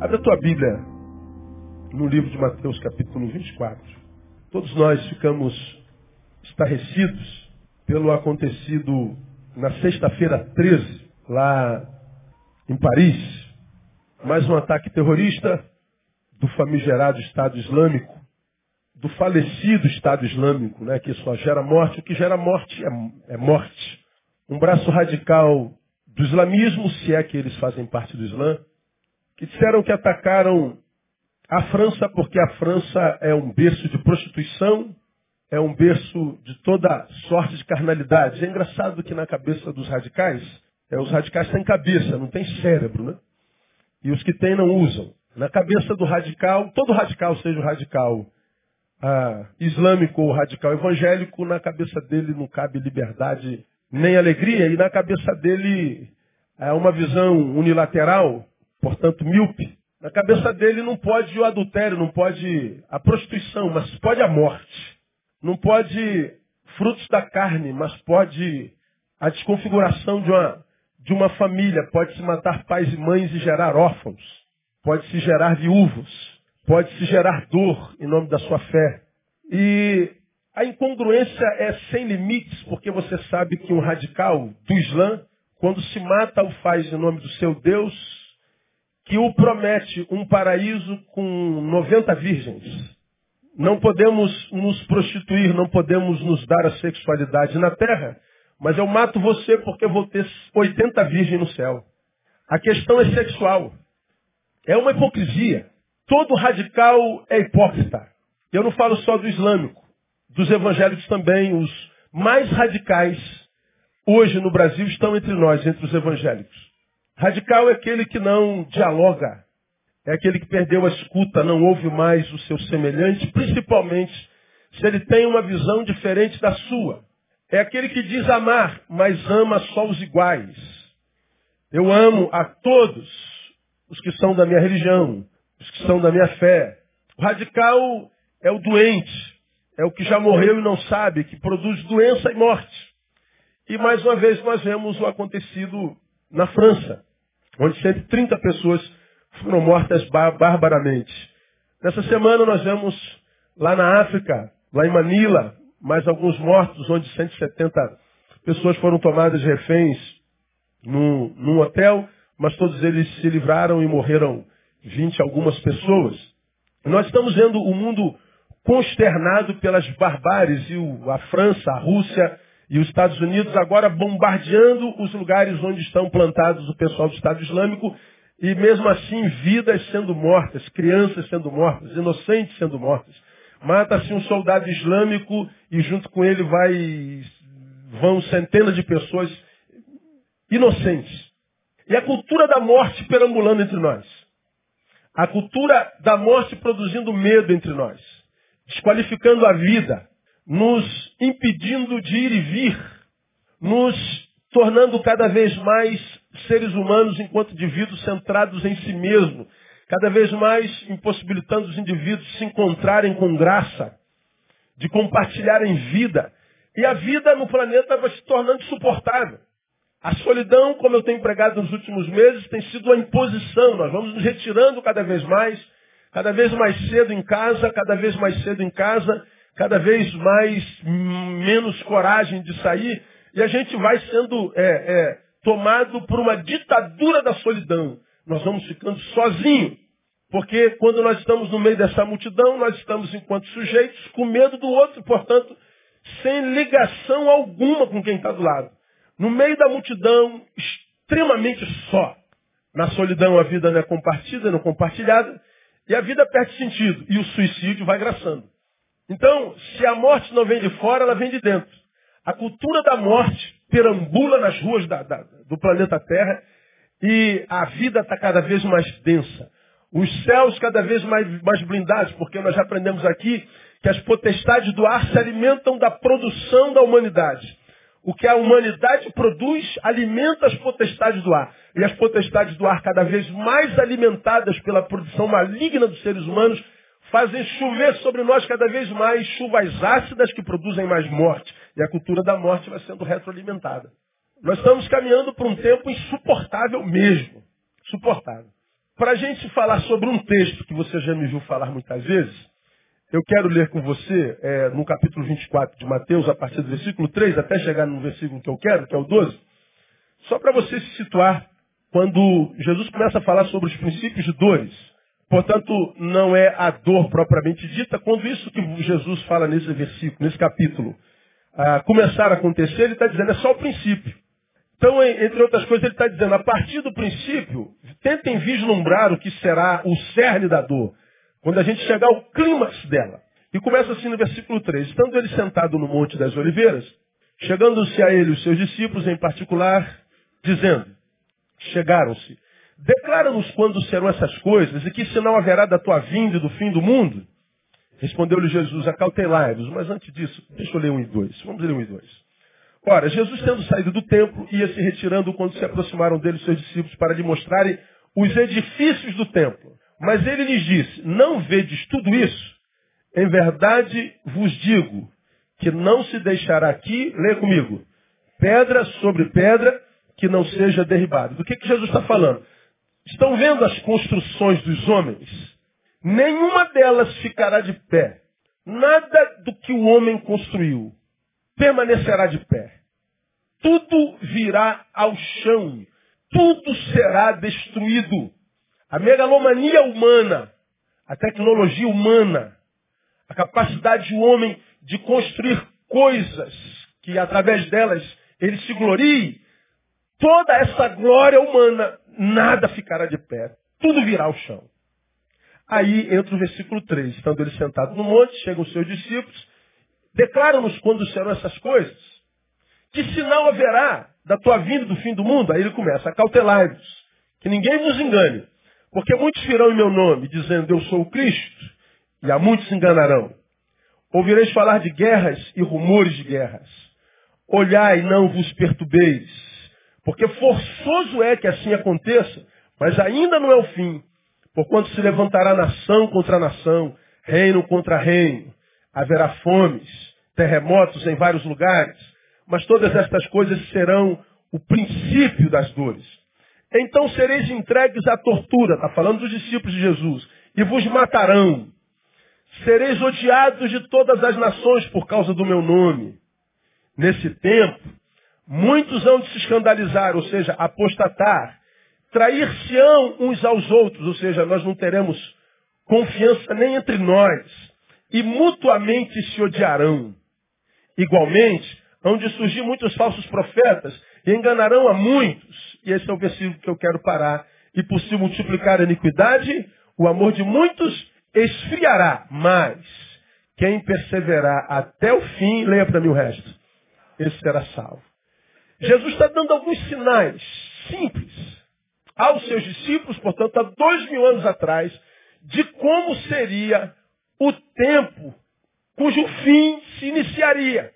Abre a tua Bíblia no livro de Mateus, capítulo 24. Todos nós ficamos estarrecidos pelo acontecido na sexta-feira 13, lá em Paris. Mais um ataque terrorista do famigerado Estado Islâmico, do falecido Estado Islâmico, né, que só gera morte. O que gera morte é, é morte. Um braço radical do islamismo, se é que eles fazem parte do Islã, que disseram que atacaram a França porque a França é um berço de prostituição, é um berço de toda sorte de carnalidade. É engraçado que na cabeça dos radicais, é, os radicais têm cabeça, não têm cérebro, né? E os que têm não usam. Na cabeça do radical, todo radical, seja o radical ah, islâmico ou radical evangélico, na cabeça dele não cabe liberdade nem alegria, e na cabeça dele é uma visão unilateral, portanto míope. Na cabeça dele não pode o adultério, não pode a prostituição, mas pode a morte. Não pode frutos da carne, mas pode a desconfiguração de uma, de uma família. Pode se matar pais e mães e gerar órfãos. Pode se gerar viúvos. Pode se gerar dor em nome da sua fé. E a incongruência é sem limites, porque você sabe que um radical do Islã, quando se mata, o faz em nome do seu Deus, que o promete um paraíso com 90 virgens. Não podemos nos prostituir, não podemos nos dar a sexualidade na terra, mas eu mato você porque vou ter 80 virgens no céu. A questão é sexual. É uma hipocrisia. Todo radical é hipócrita. Eu não falo só do islâmico, dos evangélicos também. Os mais radicais hoje no Brasil estão entre nós, entre os evangélicos. Radical é aquele que não dialoga, é aquele que perdeu a escuta, não ouve mais o seu semelhante, principalmente se ele tem uma visão diferente da sua. É aquele que diz amar, mas ama só os iguais. Eu amo a todos os que são da minha religião, os que são da minha fé. O radical é o doente, é o que já morreu e não sabe, que produz doença e morte. E mais uma vez nós vemos o acontecido na França, onde 130 pessoas foram mortas barbaramente. Nessa semana nós vemos lá na África, lá em Manila, mais alguns mortos, onde 170 pessoas foram tomadas reféns num, num hotel, mas todos eles se livraram e morreram 20 algumas pessoas. Nós estamos vendo o mundo consternado pelas barbáries e a França, a Rússia e os Estados Unidos agora bombardeando os lugares onde estão plantados o pessoal do Estado Islâmico e mesmo assim, vidas sendo mortas, crianças sendo mortas, inocentes sendo mortas. Mata-se um soldado islâmico e junto com ele vai, vão centenas de pessoas inocentes. E a cultura da morte perambulando entre nós. A cultura da morte produzindo medo entre nós. Desqualificando a vida. Nos impedindo de ir e vir. Nos tornando cada vez mais seres humanos enquanto indivíduos centrados em si mesmo, cada vez mais impossibilitando os indivíduos de se encontrarem com graça, de compartilharem vida. E a vida no planeta vai se tornando insuportável. A solidão, como eu tenho pregado nos últimos meses, tem sido uma imposição. Nós vamos nos retirando cada vez mais, cada vez mais cedo em casa, cada vez mais cedo em casa, cada vez mais menos coragem de sair, e a gente vai sendo é, é, tomado por uma ditadura da solidão. Nós vamos ficando sozinhos. Porque quando nós estamos no meio dessa multidão, nós estamos enquanto sujeitos com medo do outro, portanto, sem ligação alguma com quem está do lado. No meio da multidão, extremamente só. Na solidão a vida não é compartilhada, não compartilhada, e a vida perde sentido, e o suicídio vai graçando. Então, se a morte não vem de fora, ela vem de dentro. A cultura da morte perambula nas ruas da, da, do planeta Terra e a vida está cada vez mais densa. Os céus cada vez mais, mais blindados, porque nós já aprendemos aqui que as potestades do ar se alimentam da produção da humanidade. O que a humanidade produz alimenta as potestades do ar. E as potestades do ar, cada vez mais alimentadas pela produção maligna dos seres humanos, fazem chover sobre nós cada vez mais chuvas ácidas que produzem mais morte. E a cultura da morte vai sendo retroalimentada. Nós estamos caminhando para um tempo insuportável mesmo. Suportável. Para a gente falar sobre um texto que você já me viu falar muitas vezes, eu quero ler com você é, no capítulo 24 de Mateus, a partir do versículo 3, até chegar no versículo que eu quero, que é o 12, só para você se situar quando Jesus começa a falar sobre os princípios de dores. Portanto, não é a dor propriamente dita, quando isso que Jesus fala nesse versículo, nesse capítulo, ah, começar a acontecer, ele está dizendo, é só o princípio. Então, entre outras coisas, ele está dizendo, a partir do princípio, tentem vislumbrar o que será o cerne da dor, quando a gente chegar ao clímax dela. E começa assim no versículo 3. Estando ele sentado no Monte das Oliveiras, chegando-se a ele os seus discípulos em particular, dizendo, chegaram-se, declara-nos quando serão essas coisas e que sinal haverá da tua vinda e do fim do mundo? Respondeu-lhe Jesus, acautelai-vos. Mas antes disso, deixa eu ler um e dois. Vamos ler um e dois. Ora, Jesus tendo saído do templo, ia se retirando quando se aproximaram dele seus discípulos para lhe mostrarem os edifícios do templo. Mas ele lhes disse, não vedes tudo isso? Em verdade vos digo que não se deixará aqui, leia comigo, pedra sobre pedra que não seja derribada. Do que, que Jesus está falando? Estão vendo as construções dos homens? Nenhuma delas ficará de pé. Nada do que o homem construiu permanecerá de pé. Tudo virá ao chão. Tudo será destruído. A megalomania humana, a tecnologia humana, a capacidade do homem de construir coisas que através delas ele se glorie, toda essa glória humana, nada ficará de pé. Tudo virá ao chão. Aí entra o versículo 3. Estando ele sentado no monte, chegam os seus discípulos, declaram-nos quando serão essas coisas. Que sinal haverá da tua vinda do fim do mundo? Aí ele começa, acautelai-vos, que ninguém vos engane. Porque muitos virão em meu nome, dizendo, eu sou o Cristo, e a muitos se enganarão. Ouvireis falar de guerras e rumores de guerras. Olhai, não vos perturbeis, porque forçoso é que assim aconteça, mas ainda não é o fim. Porquanto se levantará nação contra nação, reino contra reino. Haverá fomes, terremotos em vários lugares. Mas todas estas coisas serão o princípio das dores. Então sereis entregues à tortura, está falando dos discípulos de Jesus, e vos matarão. Sereis odiados de todas as nações por causa do meu nome. Nesse tempo, muitos hão de se escandalizar, ou seja, apostatar, Trair-se-ão uns aos outros, ou seja, nós não teremos confiança nem entre nós. E mutuamente se odiarão. Igualmente, hão de surgir muitos falsos profetas e enganarão a muitos. E esse é o versículo que eu quero parar. E por se multiplicar a iniquidade, o amor de muitos esfriará. Mas quem perseverar até o fim, leia para mim o resto, esse será salvo. Jesus está dando alguns sinais simples aos seus discípulos, portanto, há dois mil anos atrás, de como seria o tempo cujo fim se iniciaria.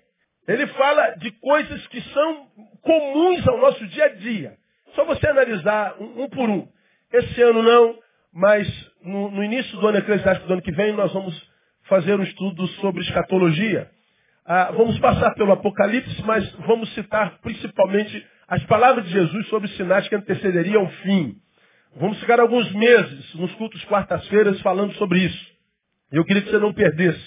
Ele fala de coisas que são comuns ao nosso dia a dia. Só você analisar um, um por um. Esse ano não, mas no, no, início do ano eclesiástico do ano que vem nós vamos fazer um estudo sobre escatologia. Ah, vamos passar pelo Apocalipse, mas vamos citar principalmente as palavras de Jesus sobre os sinais que antecederiam o fim. Vamos ficar alguns meses nos cultos quartas-feiras falando sobre isso. Eu queria que você não perdesse.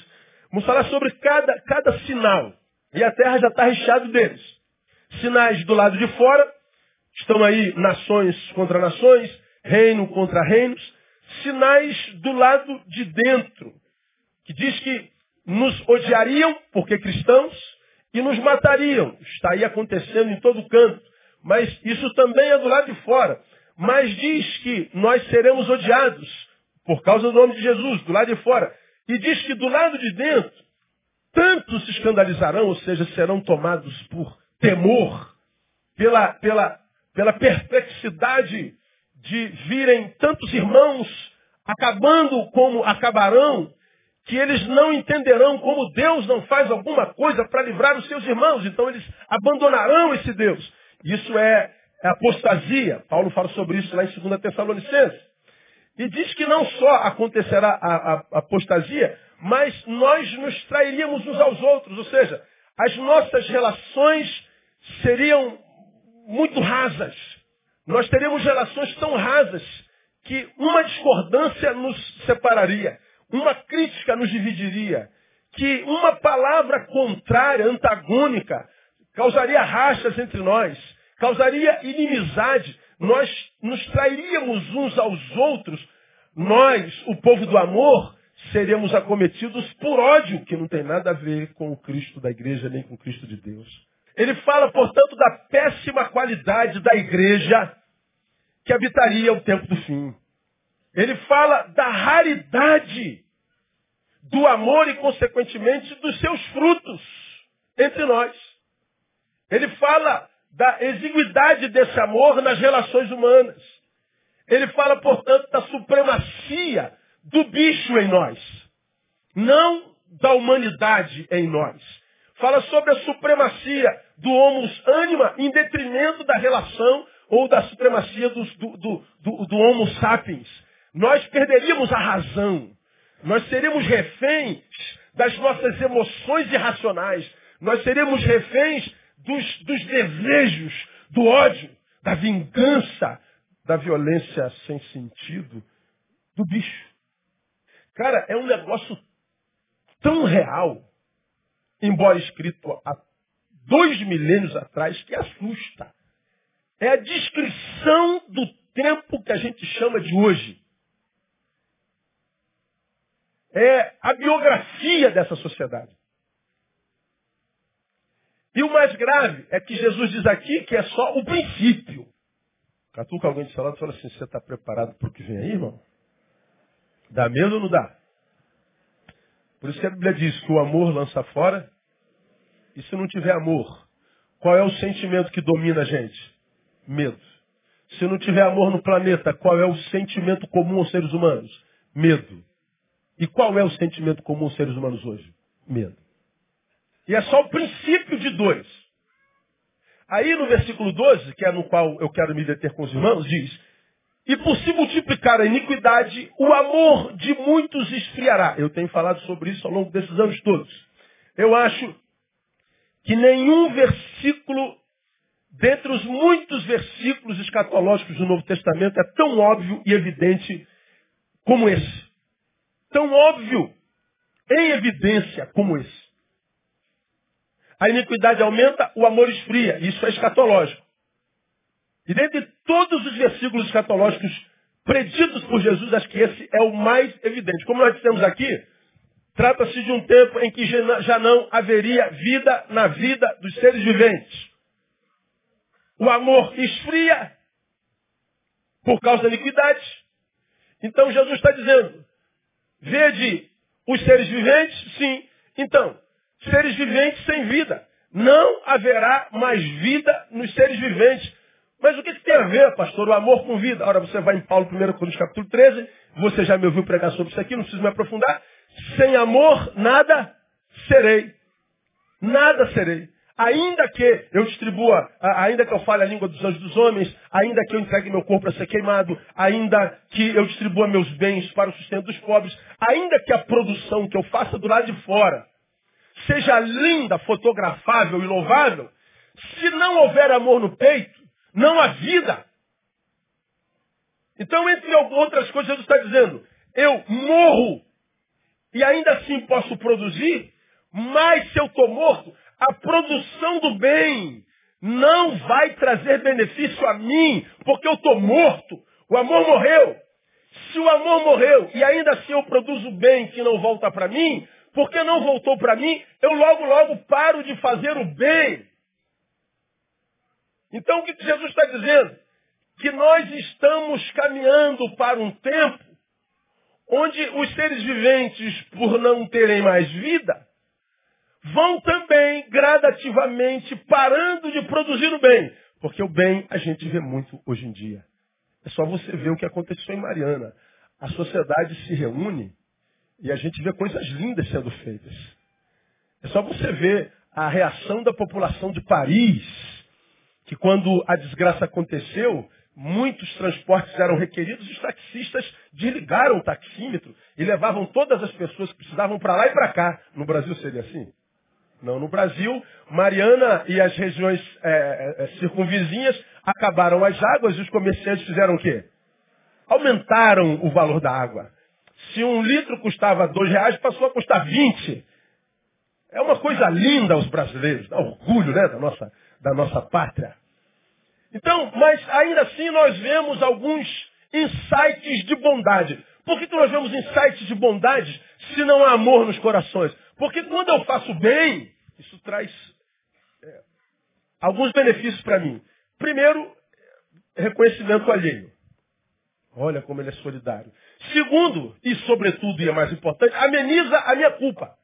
Vamos falar sobre cada, cada sinal. E a terra já está recheada deles. Sinais do lado de fora, estão aí nações contra nações, reino contra reinos. Sinais do lado de dentro, que diz que nos odiariam, porque cristãos, e nos matariam. Está aí acontecendo em todo canto. Mas isso também é do lado de fora. Mas diz que nós seremos odiados por causa do nome de Jesus, do lado de fora. E diz que do lado de dentro, tantos se escandalizarão, ou seja, serão tomados por temor, pela, pela, pela perplexidade de virem tantos irmãos acabando como acabarão, que eles não entenderão como Deus não faz alguma coisa para livrar os seus irmãos. Então eles abandonarão esse Deus. Isso é, é apostasia. Paulo fala sobre isso lá em 2 Tessalonicenses. E diz que não só acontecerá a, a, a apostasia, mas nós nos trairíamos uns aos outros. Ou seja, as nossas relações seriam muito rasas. Nós teríamos relações tão rasas que uma discordância nos separaria, uma crítica nos dividiria, que uma palavra contrária, antagônica, causaria rachas entre nós, causaria inimizade, nós nos trairíamos uns aos outros, nós, o povo do amor, seremos acometidos por ódio, que não tem nada a ver com o Cristo da igreja, nem com o Cristo de Deus. Ele fala, portanto, da péssima qualidade da igreja que habitaria o tempo do fim. Ele fala da raridade do amor e, consequentemente, dos seus frutos entre nós. Ele fala da exiguidade desse amor nas relações humanas. Ele fala, portanto, da supremacia do bicho em nós, não da humanidade em nós. Fala sobre a supremacia do homus anima em detrimento da relação ou da supremacia do, do, do, do homo sapiens. Nós perderíamos a razão. Nós seríamos reféns das nossas emoções irracionais. Nós seríamos reféns dos, dos desejos, do ódio, da vingança, da violência sem sentido, do bicho. Cara, é um negócio tão real, embora escrito há dois milênios atrás, que assusta. É a descrição do tempo que a gente chama de hoje. É a biografia dessa sociedade. E o mais grave é que Jesus diz aqui que é só o princípio. Catuca alguém de salado e fala assim, você está preparado para o que vem aí, irmão? Dá medo ou não dá? Por isso que a Bíblia diz que o amor lança fora. E se não tiver amor, qual é o sentimento que domina a gente? Medo. Se não tiver amor no planeta, qual é o sentimento comum aos seres humanos? Medo. E qual é o sentimento comum aos seres humanos hoje? Medo. E é só o princípio de dois. Aí no versículo 12, que é no qual eu quero me deter com os irmãos, diz: E por se multiplicar a iniquidade, o amor de muitos esfriará. Eu tenho falado sobre isso ao longo desses anos todos. Eu acho que nenhum versículo, dentre os muitos versículos escatológicos do Novo Testamento, é tão óbvio e evidente como esse. Tão óbvio, em evidência como esse. A iniquidade aumenta, o amor esfria. Isso é escatológico. E dentre todos os versículos escatológicos preditos por Jesus, acho que esse é o mais evidente. Como nós dissemos aqui, trata-se de um tempo em que já não haveria vida na vida dos seres viventes. O amor esfria por causa da iniquidade. Então Jesus está dizendo, vede os seres viventes? Sim. Então, seres viventes sem vida. Não haverá mais vida nos seres viventes. Mas o que, tem a ver, pastor, o amor com vida? Ora, você vai em Paulo 1 Coríntios capítulo 13, você já me ouviu pregar sobre isso aqui, não preciso me aprofundar. Sem amor, nada serei. Nada serei. Ainda que eu distribua, ainda que eu fale a língua dos anjos dos homens, ainda que eu entregue meu corpo a ser queimado, ainda que eu distribua meus bens para o sustento dos pobres, ainda que a produção que eu faça do lado de fora seja linda, fotografável e louvável, se não houver amor no peito, não há vida. Então, entre outras coisas, Jesus está dizendo, eu morro e ainda assim posso produzir, mas se eu estou morto, a produção do bem não vai trazer benefício a mim, porque eu estou morto. O amor morreu. Se o amor morreu e ainda assim eu produzo bem que não volta para mim, porque não voltou para mim, eu logo, logo paro de fazer o bem. Então o que Jesus está dizendo? Que nós estamos caminhando para um tempo onde os seres viventes, por não terem mais vida, vão também gradativamente parando de produzir o bem. Porque o bem a gente vê muito hoje em dia. É só você ver o que aconteceu em Mariana. A sociedade se reúne e a gente vê coisas lindas sendo feitas. É só você ver a reação da população de Paris, que quando a desgraça aconteceu, muitos transportes eram requeridos, os taxistas desligaram o taxímetro e levavam todas as pessoas que precisavam para lá e para cá. No Brasil seria assim? Não, no Brasil, Mariana e as regiões é, é, circunvizinhas acabaram as águas e os comerciantes fizeram o quê? aumentaram o valor da água. Se um litro custava dois reais, passou a custar vinte. É uma coisa linda aos brasileiros, dá orgulho né, da, nossa, da nossa pátria. Então, mas ainda assim nós vemos alguns insights de bondade. Por que, que nós vemos insights de bondade se não há amor nos corações? Porque quando eu faço bem, isso traz é, alguns benefícios para mim. Primeiro, reconhecimento alheio. Olha como ele é solidário. Segundo, e sobretudo, e é mais importante, ameniza a minha culpa.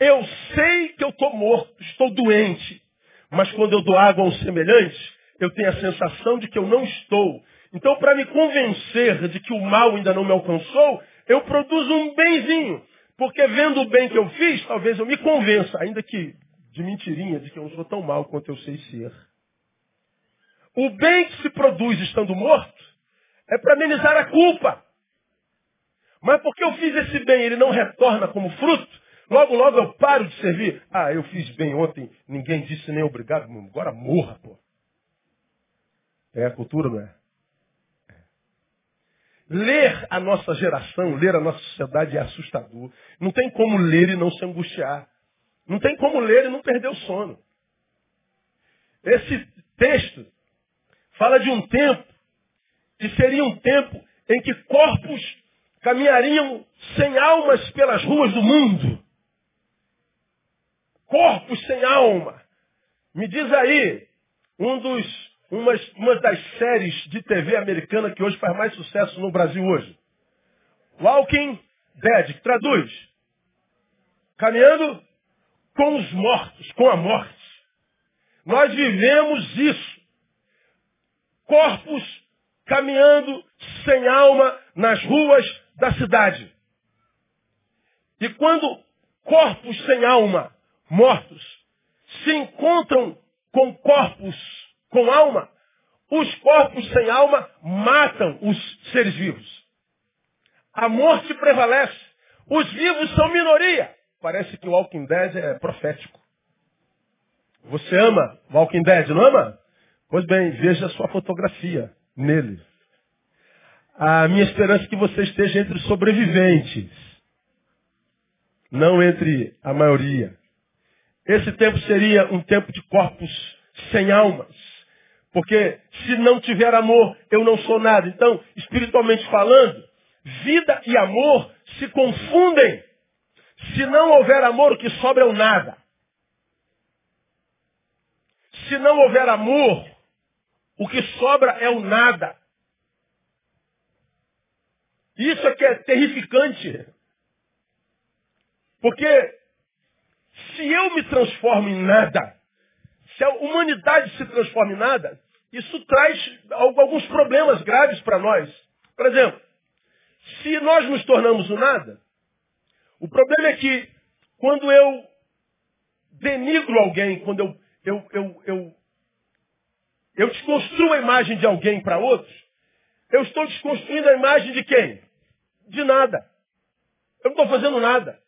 Eu sei que eu estou morto, estou doente. Mas quando eu dou água a um semelhante, eu tenho a sensação de que eu não estou. Então, para me convencer de que o mal ainda não me alcançou, eu produzo um benzinho. Porque vendo o bem que eu fiz, talvez eu me convença, ainda que de mentirinha, de que eu não sou tão mal quanto eu sei ser. O bem que se produz estando morto é para amenizar a culpa. Mas porque eu fiz esse bem, ele não retorna como fruto, Logo, logo eu paro de servir. Ah, eu fiz bem ontem, ninguém disse nem obrigado, agora morra, pô. É a cultura, não é? Ler a nossa geração, ler a nossa sociedade é assustador. Não tem como ler e não se angustiar. Não tem como ler e não perder o sono. Esse texto fala de um tempo que seria um tempo em que corpos caminhariam sem almas pelas ruas do mundo corpos sem alma. Me diz aí, um dos, umas, uma das séries de TV americana que hoje faz mais sucesso no Brasil hoje. Walking Dead, que traduz. Caminhando com os mortos, com a morte. Nós vivemos isso. Corpos caminhando sem alma nas ruas da cidade. E quando corpos sem alma mortos se encontram com corpos com alma, os corpos sem alma matam os seres vivos. A morte prevalece. Os vivos são minoria. Parece que o Walking Dead é profético. Você ama Walking Dead, não ama? Pois bem, veja a sua fotografia nele. A minha esperança é que você esteja entre os sobreviventes, não entre a maioria. Esse tempo seria um tempo de corpos sem almas. Porque se não tiver amor, eu não sou nada. Então, espiritualmente falando, vida e amor se confundem. Se não houver amor, o que sobra é o nada. Se não houver amor, o que sobra é o nada. Isso é que é terrificante. Porque se eu me transformo em nada, se a humanidade se transforma em nada, isso traz alguns problemas graves para nós. Por exemplo, se nós nos tornamos o nada, o problema é que quando eu denigro alguém, quando eu, eu, eu, eu, eu desconstruo a imagem de alguém para outros, eu estou desconstruindo a imagem de quem? De nada. Eu não estou fazendo nada.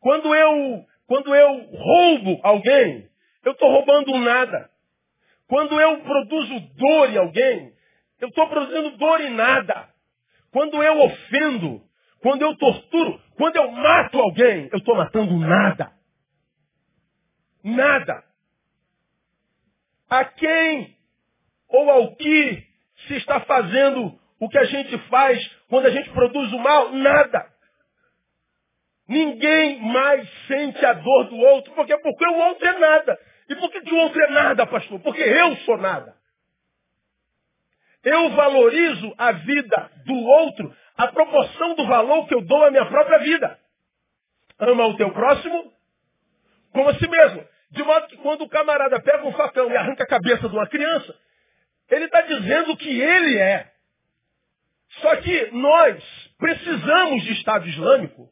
Quando eu quando eu roubo alguém, eu estou roubando um nada. Quando eu produzo dor em alguém, eu estou produzindo dor em nada. Quando eu ofendo, quando eu torturo, quando eu mato alguém, eu estou matando nada. Nada. A quem ou ao que se está fazendo o que a gente faz quando a gente produz o mal? Nada. Ninguém mais sente a dor do outro. Por quê? Porque o outro é nada. E por que, que o outro é nada, pastor? Porque eu sou nada. Eu valorizo a vida do outro a proporção do valor que eu dou à minha própria vida. Ama o teu próximo como a si mesmo. De modo que quando o camarada pega um facão e arranca a cabeça de uma criança, ele está dizendo que ele é. Só que nós precisamos de Estado Islâmico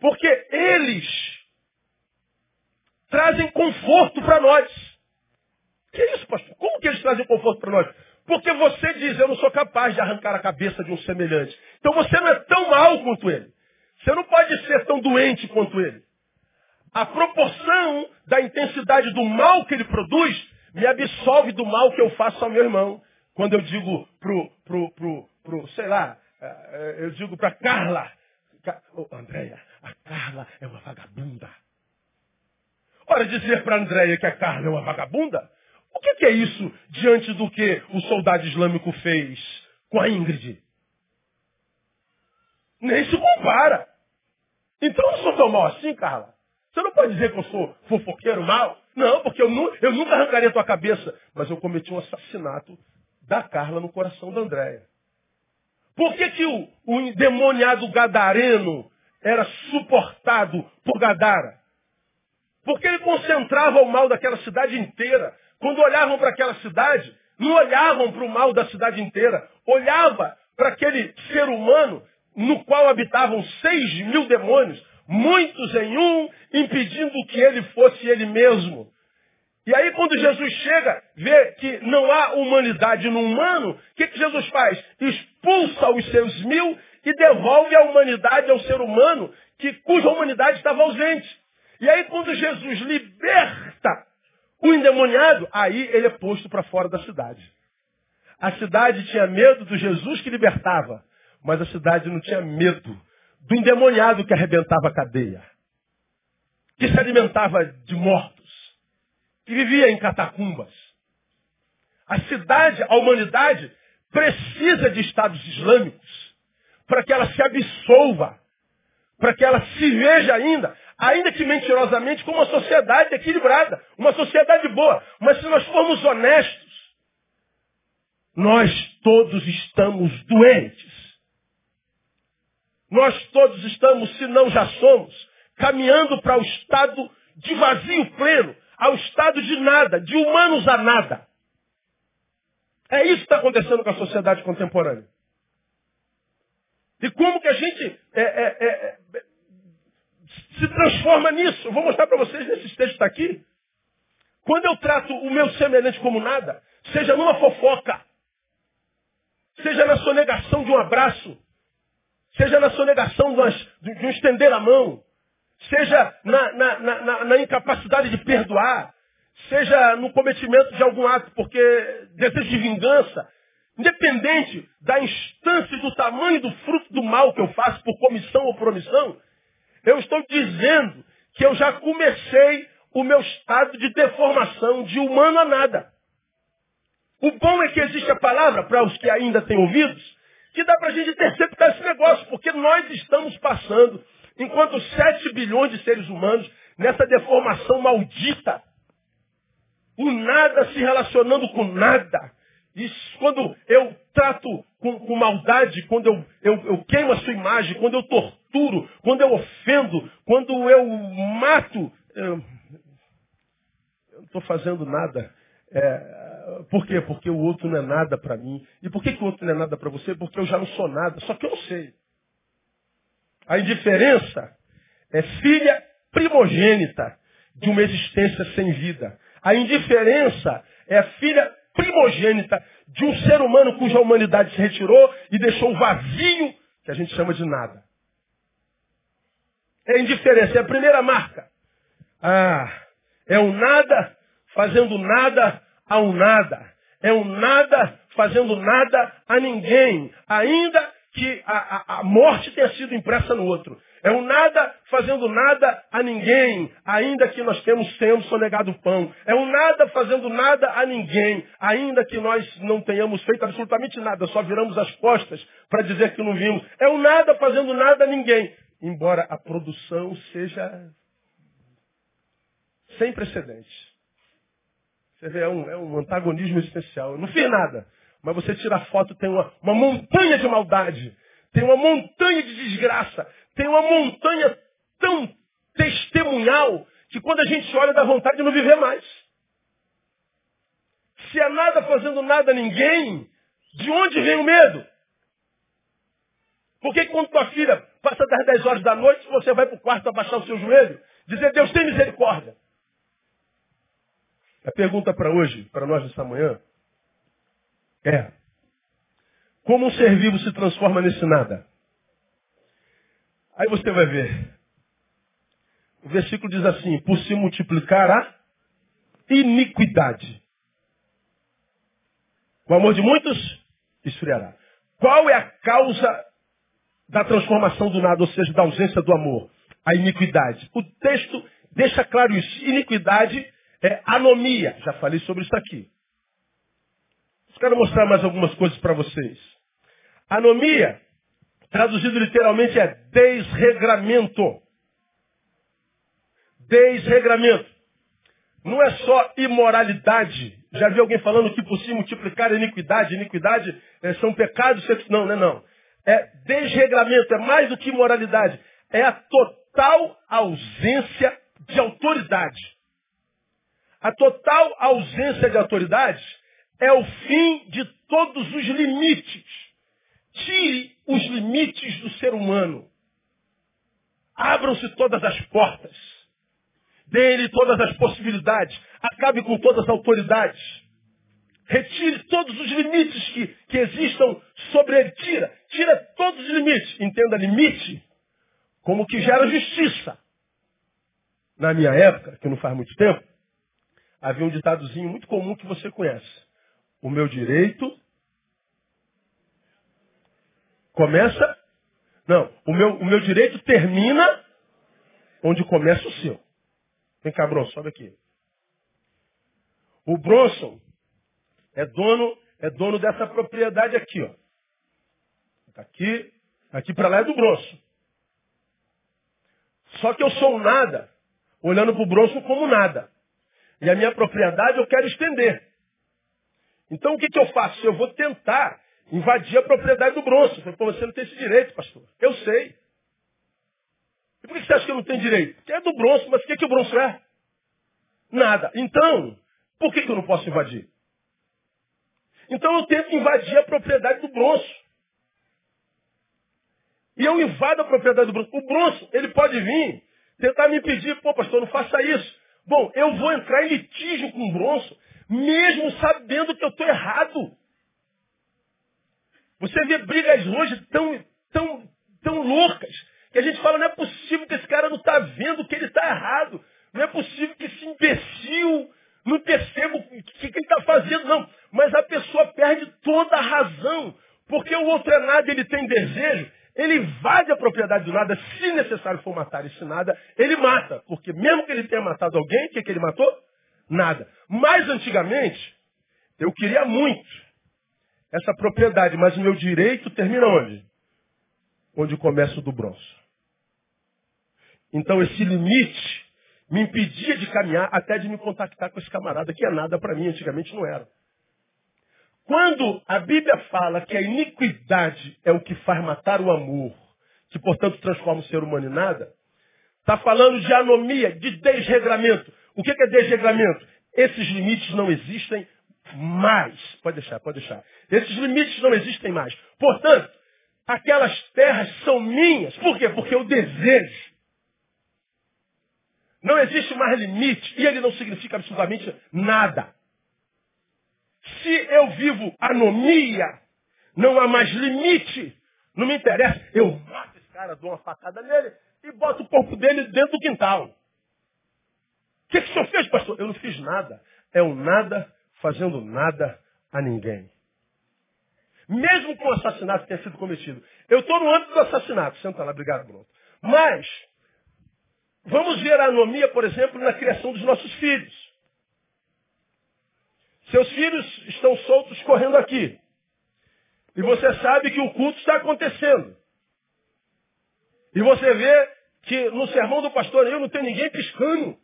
porque eles trazem conforto para nós. Que isso, pastor? Como que eles trazem conforto para nós? Porque você diz, eu não sou capaz de arrancar a cabeça de um semelhante. Então você não é tão mal quanto ele. Você não pode ser tão doente quanto ele. A proporção da intensidade do mal que ele produz me absolve do mal que eu faço ao meu irmão. Quando eu digo pro, pro, pro, pro sei lá, eh, eu digo para Carla, oh, Andréia, a Carla é uma vagabunda. Ora, dizer para Andréia que a Carla é uma vagabunda, o que, é isso diante do que o soldado islâmico fez com a Ingrid? Nem se compara. Então eu sou tão mal assim, Carla. Você não pode dizer que eu sou fofoqueiro mal. Não, porque eu, nu eu nunca arrancaria a tua cabeça. Mas eu cometi um assassinato da Carla no coração da Andréia. Por que, que o, o endemoniado gadareno era suportado por Gadara? Porque ele concentrava o mal daquela cidade inteira. Quando olhavam para aquela cidade, não olhavam para o mal da cidade inteira. Olhava para aquele ser humano no qual habitavam seis mil demônios, muitos em um, impedindo que ele fosse ele mesmo. E aí quando Jesus chega, vê que não há humanidade no humano, o que, que Jesus faz? Expulsa os seus mil e devolve a humanidade ao ser humano, que, cuja humanidade estava ausente. E aí quando Jesus liberta o endemoniado, aí ele é posto para fora da cidade. A cidade tinha medo do Jesus que libertava. Mas a cidade não tinha medo do endemoniado que arrebentava a cadeia, que se alimentava de mortos, que vivia em catacumbas. A cidade, a humanidade, precisa de estados islâmicos para que ela se absolva, para que ela se veja ainda, ainda que mentirosamente, como uma sociedade equilibrada, uma sociedade boa. Mas se nós formos honestos, nós todos estamos doentes. Nós todos estamos, se não já somos, caminhando para o estado de vazio pleno, ao estado de nada, de humanos a nada. É isso que está acontecendo com a sociedade contemporânea. E como que a gente é, é, é, é se transforma nisso? Eu vou mostrar para vocês nesse texto está aqui. Quando eu trato o meu semelhante como nada, seja numa fofoca, seja na sonegação de um abraço, seja na sonegação de, de um estender a mão, seja na, na, na, na, incapacidade de perdoar, seja no cometimento de algum ato porque desejo de vingança, independente da instância e do tamanho do fruto do mal que eu faço por comissão ou promissão, eu estou dizendo que eu já comecei o meu estado de deformação de humano a nada. O bom é que existe a palavra, para os que ainda têm ouvidos, que dá para a gente interceptar esse negócio, porque nós estamos passando, enquanto 7 bilhões de seres humanos, nessa deformação maldita. O nada se relacionando com nada. E quando eu trato com, com maldade, quando eu, eu, eu, queimo a sua imagem, quando eu torturo, quando eu ofendo, quando eu mato, eu, eu não estou fazendo nada. É, por quê? Porque o outro não é nada para mim. E por que, que o outro não é nada para você? Porque eu já não sou nada. Só que eu sei. A indiferença é filha primogênita de uma existência sem vida. A indiferença é filha primogênita de um ser humano cuja humanidade se retirou e deixou vazio que a gente chama de nada. É indiferença, é a primeira marca. Ah, é o nada fazendo nada a um nada. É um nada fazendo nada a ninguém, ainda que a, a, a morte tenha sido impressa no outro. É um nada fazendo nada a ninguém, ainda que nós temos, tenhamos sonegado o pão. É um nada fazendo nada a ninguém, ainda que nós não tenhamos feito absolutamente nada, só viramos as costas para dizer que não vimos. É um nada fazendo nada a ninguém, embora a produção seja sem precedentes. Você vê, é um, é um antagonismo existencial. Eu não fiz nada. Mas você tira a foto, tem uma, uma montanha de maldade. Tem uma montanha de desgraça. Tem uma montanha tão testemunhal que quando a gente olha dá vontade de não viver mais. Se é nada fazendo nada a ninguém, de onde vem o medo? Por que quando tua filha passa das 10 horas da noite, você vai para o quarto abaixar o seu joelho, dizer Deus tem misericórdia? A pergunta para hoje, para nós nessa manhã, é: como um ser vivo se transforma nesse nada? Aí você vai ver. O versículo diz assim: por se multiplicar a iniquidade. O amor de muitos esfriará. Qual é a causa da transformação do nada, ou seja, da ausência do amor? A iniquidade. O texto deixa claro isso. Iniquidade é anomia. Já falei sobre isso aqui. Quero mostrar mais algumas coisas para vocês. Anomia, traduzido literalmente, é desregramento. Desregramento. Não é só imoralidade. Já vi alguém falando que por si multiplicar iniquidade, iniquidade é, são pecados. Não, não é não. É desregramento, é mais do que imoralidade. É a total ausência de autoridade. A total ausência de autoridade é o fim de todos os limites. Tire os limites do ser humano. Abram-se todas as portas. Dê-lhe todas as possibilidades. Acabe com todas as autoridades. Retire todos os limites que, que existam sobre ele. Tira. Tira todos os limites. Entenda limite como que gera justiça. Na minha época, que não faz muito tempo, havia um ditadozinho muito comum que você conhece. O meu direito começa. Não, o meu, o meu direito termina onde começa o seu. Vem cá, Bronson, sobe aqui. O Bronson é dono, é dono dessa propriedade aqui, ó. Tá aqui, aqui para lá é do Bronson. Só que eu sou nada, olhando para o Bronson como nada. E a minha propriedade eu quero estender. Então o que, que eu faço? Eu vou tentar invadir a propriedade do Bronson. Falei, você não tem esse direito, pastor. Eu sei. E por que você acha que eu não tenho direito? Porque é do Bronson, mas o que, que o Bronson é? Nada. Então, por que, que eu não posso invadir? Então eu tento invadir a propriedade do Bronson. E eu invado a propriedade do Bronson. O Bronson, ele pode vir tentar me impedir, pô, pastor, não faça isso. Bom, eu vou entrar em litígio com o Bronson, mesmo sabendo que eu estou errado. Você vê brigas hoje tão, tão, tão loucas, que a gente fala, não é possível que esse cara não está vendo que ele está errado. Não é possível que esse imbecil não perceba o que, que ele está fazendo, não. Mas a pessoa perde toda a razão. Porque o outro é nada, ele tem desejo, ele invade a propriedade do nada, se necessário for matar esse nada, ele mata. Porque mesmo que ele tenha matado alguém, o que, que ele matou? Nada. Mas antigamente, eu queria muito essa propriedade, mas o meu direito termina onde? Onde começa o do bronze. Então esse limite me impedia de caminhar até de me contactar com esse camarada, que é nada para mim, antigamente não era. Quando a Bíblia fala que a iniquidade é o que faz matar o amor, que portanto transforma o ser humano em nada, está falando de anomia, de desregramento. O que é desregramento? Esses limites não existem mais. Pode deixar, pode deixar. Esses limites não existem mais. Portanto, aquelas terras são minhas. Por quê? Porque eu desejo. Não existe mais limite e ele não significa absolutamente nada. Se eu vivo anomia, não há mais limite. Não me interessa. Eu mato esse cara, dou uma facada nele e boto o corpo dele dentro do quintal. O que, que o senhor fez, pastor? Eu não fiz nada. É um nada fazendo nada a ninguém. Mesmo com o assassinato tenha sido cometido. Eu estou no âmbito do assassinato. Senta lá, obrigado, Bruno. Mas, Vamos ver a anomia, por exemplo, na criação dos nossos filhos. Seus filhos estão soltos correndo aqui. E você sabe que o culto está acontecendo. E você vê que no sermão do pastor eu não tem ninguém piscando.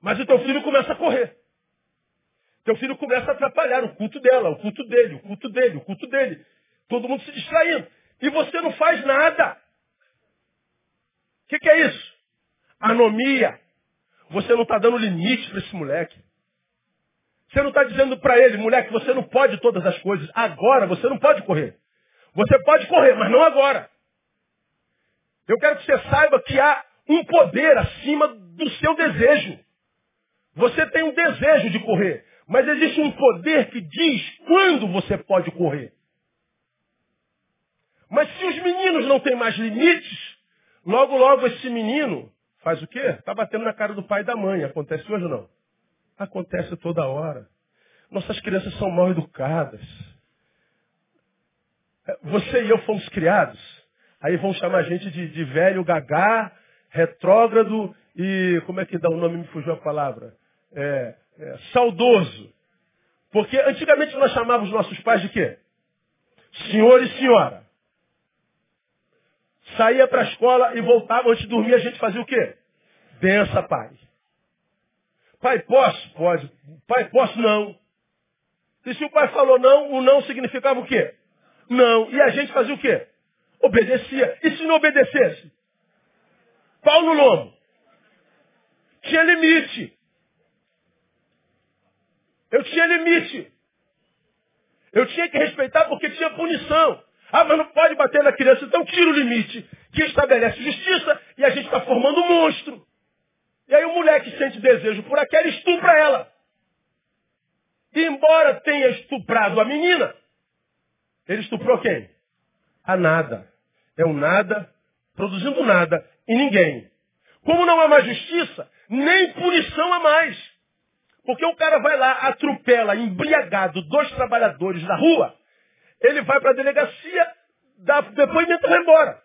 Mas o teu filho começa a correr. Teu filho começa a atrapalhar o culto dela, o culto dele, o culto dele, o culto dele. Todo mundo se distraindo. E você não faz nada. O que, que é isso? Anomia. Você não está dando limite para esse moleque. Você não está dizendo para ele, moleque, você não pode todas as coisas. Agora você não pode correr. Você pode correr, mas não agora. Eu quero que você saiba que há um poder acima do seu desejo. Você tem um desejo de correr, mas existe um poder que diz quando você pode correr. Mas se os meninos não têm mais limites, Logo, logo esse menino faz o quê? Está batendo na cara do pai e da mãe. Acontece hoje ou não? Acontece toda hora. Nossas crianças são mal educadas. É, você e eu fomos criados. Aí vão chamar a gente de, de velho gagá, retrógrado e como é que dá o nome? Me fugiu a palavra. É, é, saudoso. Porque antigamente nós chamávamos nossos pais de quê? Senhor e senhora. Saía para a escola e voltava antes de dormir, a gente fazia o quê? Bença, pai. Pai, posso? Pode. Pai, posso? Não. E se o pai falou não, o não significava o quê? Não. E a gente fazia o quê? Obedecia. E se não obedecesse? Pau no lombo. Tinha limite. Eu tinha limite. Eu tinha que respeitar porque tinha punição. Ah, mas não pode bater na criança, então tira o limite. Que estabelece justiça e a gente está formando um monstro. E aí o moleque sente desejo por aquela e estupra ela. E embora tenha estuprado a menina, ele estuprou quem? A nada. É o nada produzindo nada e ninguém. Como não há mais justiça, nem punição há mais. Porque o cara vai lá, atropela, embriagado, dois trabalhadores na rua, ele vai para a delegacia, dá depoimento e vai embora.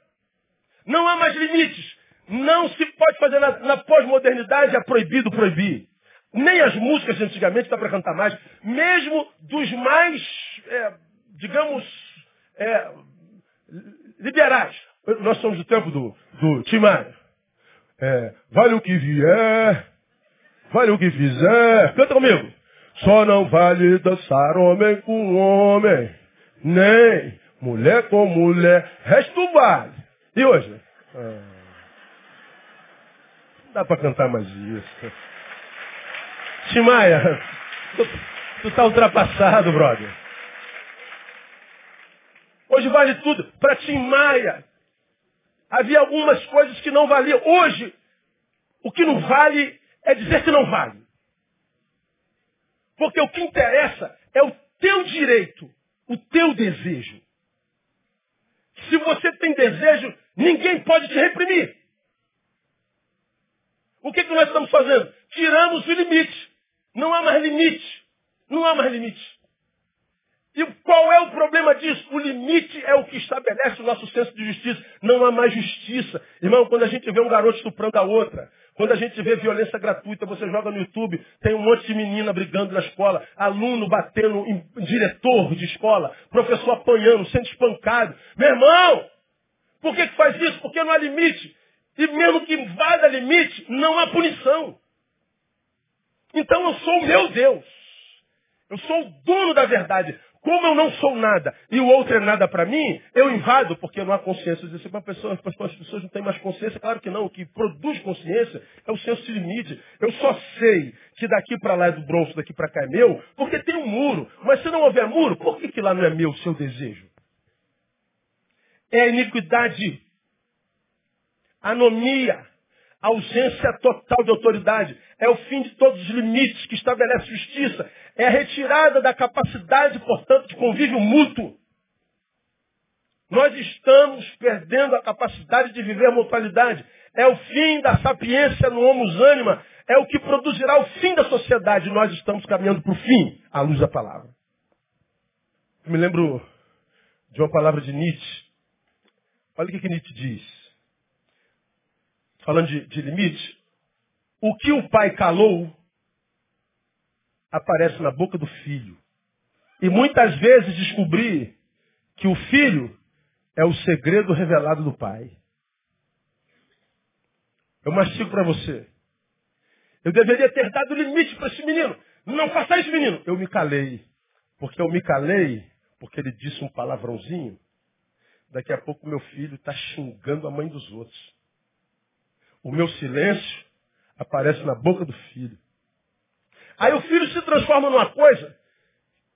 Não há mais limites. Não se pode fazer na, na pós-modernidade, é proibido proibir. Nem as músicas de antigamente dá para cantar mais. Mesmo dos mais, é, digamos, é, liberais. Nós somos do tempo do, do Tim Maia. É, vale o que vier, vale o que fizer. Canta comigo. Só não vale dançar homem com homem, nem mulher com mulher. Resto vale. E hoje? Ah, não dá para cantar mais isso. Timaya, tu, tu tá ultrapassado, brother. Hoje vale tudo. Para Timaya, havia algumas coisas que não valiam. Hoje, o que não vale é dizer que não vale. Porque o que interessa é o teu direito, o teu desejo. Se você tem desejo, ninguém pode te reprimir. O que, que nós estamos fazendo? Tiramos o limite. Não há mais limite. Não há mais limite. E qual é o problema disso? O limite é o que estabelece o nosso senso de justiça. Não há mais justiça. Irmão, quando a gente vê um garoto estuprando a outra, quando a gente vê violência gratuita, você joga no YouTube, tem um monte de menina brigando na escola, aluno batendo em diretor de escola, professor apanhando, sendo espancado. Meu irmão, por que, que faz isso? Porque não há limite. E mesmo que vá dar limite, não há punição. Então eu sou o meu Deus. Eu sou o dono da verdade. Como eu não sou nada e o outro é nada para mim, eu invado porque não há consciência. Dizer, assim, pessoa, as pessoas não têm mais consciência. Claro que não. O que produz consciência é o senso de limite. Eu só sei que daqui para lá é do bronze, daqui para cá é meu, porque tem um muro. Mas se não houver muro, por que, que lá não é meu o seu desejo? É a iniquidade, anomia, ausência total de autoridade. É o fim de todos os limites que estabelece justiça. É a retirada da capacidade, portanto, de convívio mútuo. Nós estamos perdendo a capacidade de viver a mutualidade. É o fim da sapiência no homus anima. É o que produzirá o fim da sociedade. Nós estamos caminhando para o fim, à luz da palavra. Eu me lembro de uma palavra de Nietzsche. Olha o que Nietzsche diz. Falando de, de limite. O que o pai calou, aparece na boca do filho. E muitas vezes descobri que o filho é o segredo revelado do pai. Eu mastigo para você. Eu deveria ter dado limite para esse menino. Não faça isso, menino. Eu me calei. Porque eu me calei, porque ele disse um palavrãozinho. Daqui a pouco meu filho está xingando a mãe dos outros. O meu silêncio aparece na boca do filho. Aí o filho se transforma numa coisa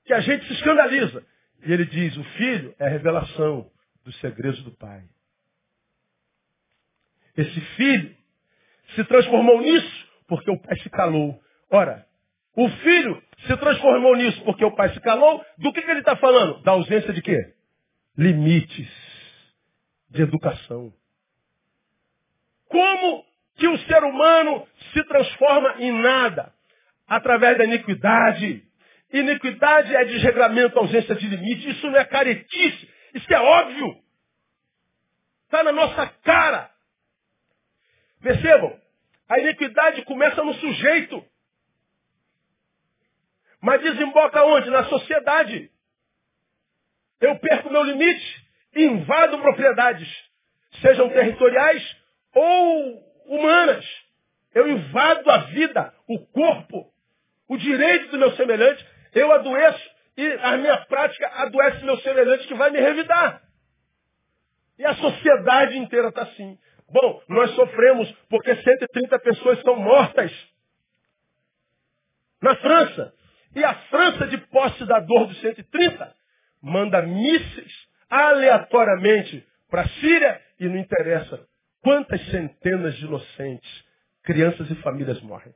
que a gente se escandaliza. E ele diz, o filho é a revelação dos segredos do pai. Esse filho se transformou nisso porque o pai se calou. Ora, o filho se transformou nisso porque o pai se calou. Do que, que ele está falando? Da ausência de quê? Limites de educação. Como que o ser humano se transforma em nada? através da iniquidade. Iniquidade é desregramento, ausência de limite. Isso não é caretice. Isso é óbvio. Está na nossa cara. Percebam, a iniquidade começa no sujeito. Mas desemboca onde? Na sociedade. Eu perco meu limite, invado propriedades, sejam territoriais ou humanas. Eu invado a vida, o corpo, o direito do meu semelhante. Eu adoeço e a minha prática adoece meu semelhante que vai me revidar. E a sociedade inteira está assim. Bom, nós sofremos porque 130 pessoas estão mortas na França. E a França, de posse da dor dos 130, manda mísseis aleatoriamente para a Síria e não interessa quantas centenas de inocentes, crianças e famílias morrem.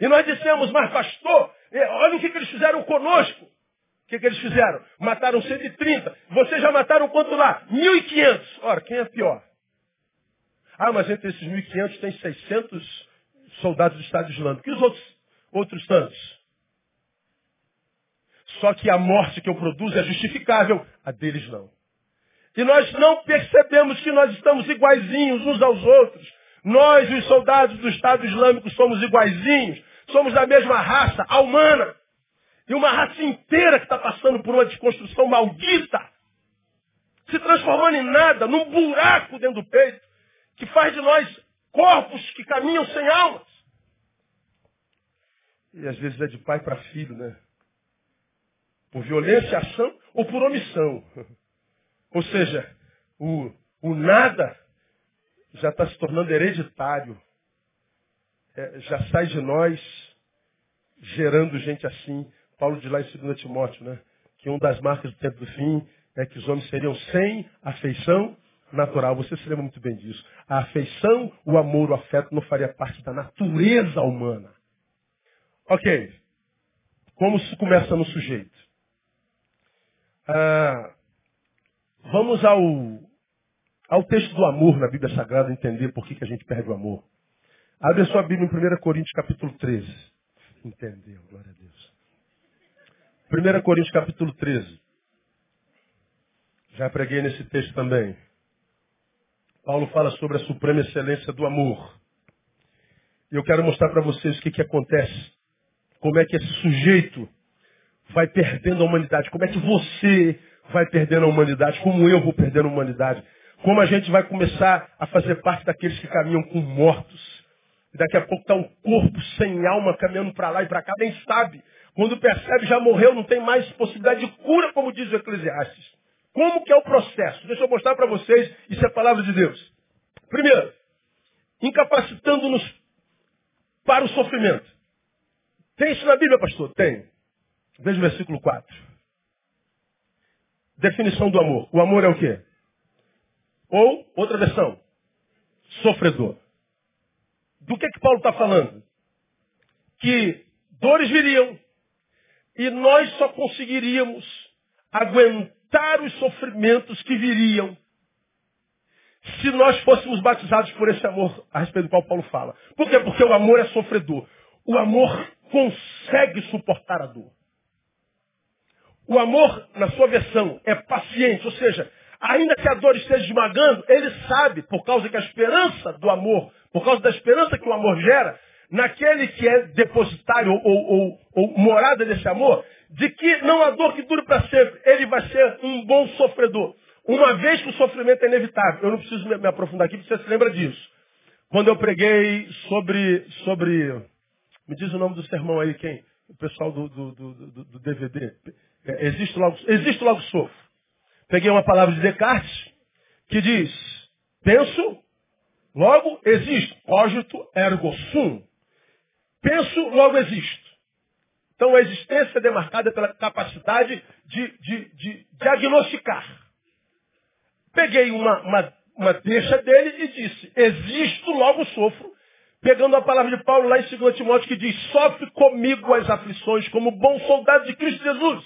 E nós dissemos, mas pastor, eh, olha o que, que eles fizeram conosco. O que, que eles fizeram? Mataram 130. Vocês já mataram quanto lá? 1.500. Ora, quem é pior? Ah, mas entre esses 1.500 tem 600 soldados do Estado Islâmico. E os outros, outros tantos? Só que a morte que eu produzo é justificável, a deles não. E nós não percebemos que nós estamos iguaizinhos uns aos outros. Nós, os soldados do Estado Islâmico, somos iguaizinhos. Somos da mesma raça, a humana. E uma raça inteira que está passando por uma desconstrução maldita. Se transformando em nada, num buraco dentro do peito que faz de nós corpos que caminham sem almas. E às vezes é de pai para filho, né? Por violência, ação ou por omissão. Ou seja, o, o nada já está se tornando hereditário. É, já sai de nós gerando gente assim. Paulo diz lá em 2 Timóteo, né? Que uma das marcas do tempo do fim é que os homens seriam sem afeição natural. Você se lembra muito bem disso. A afeição, o amor, o afeto não faria parte da natureza humana. Ok. Como isso começa no sujeito? Ah, vamos ao, ao texto do amor na Bíblia Sagrada, entender por que, que a gente perde o amor. Abre a sua Bíblia em 1 Coríntios capítulo 13. Entendeu, glória a Deus. 1 Coríntios capítulo 13. Já preguei nesse texto também. Paulo fala sobre a suprema excelência do amor. E eu quero mostrar para vocês o que, que acontece. Como é que esse sujeito vai perdendo a humanidade. Como é que você vai perdendo a humanidade. Como eu vou perdendo a humanidade. Como a gente vai começar a fazer parte daqueles que caminham com mortos. Daqui a pouco está um corpo sem alma caminhando para lá e para cá, nem sabe. Quando percebe, já morreu, não tem mais possibilidade de cura, como diz o Eclesiastes. Como que é o processo? Deixa eu mostrar para vocês, isso é a palavra de Deus. Primeiro, incapacitando-nos para o sofrimento. Tem isso na Bíblia, pastor? Tem. Veja o versículo 4. Definição do amor. O amor é o quê? Ou, outra versão, sofredor. Do que que Paulo está falando? Que dores viriam e nós só conseguiríamos aguentar os sofrimentos que viriam se nós fôssemos batizados por esse amor a respeito do qual Paulo fala. Por quê? Porque o amor é sofredor. O amor consegue suportar a dor. O amor, na sua versão, é paciente, ou seja, ainda que a dor esteja esmagando, ele sabe, por causa que a esperança do amor, por causa da esperança que o amor gera, naquele que é depositário ou, ou, ou morada desse amor, de que não há dor que dure para sempre. Ele vai ser um bom sofredor. Uma vez que o sofrimento é inevitável. Eu não preciso me, aprofundar aqui, porque você se lembra disso. Quando eu preguei sobre, sobre. Me diz o nome do sermão aí, quem? O pessoal do, do, do, do DVD. É, existe logo, existe logo sofro. Peguei uma palavra de Descartes que diz: penso, logo existo. Cogito ergo sum. Penso, logo existo. Então a existência é demarcada pela capacidade de, de, de diagnosticar. Peguei uma, uma, uma deixa dele e disse, existo, logo sofro. Pegando a palavra de Paulo lá em 2 Timóteo que diz, sofre comigo as aflições como bom soldado de Cristo Jesus.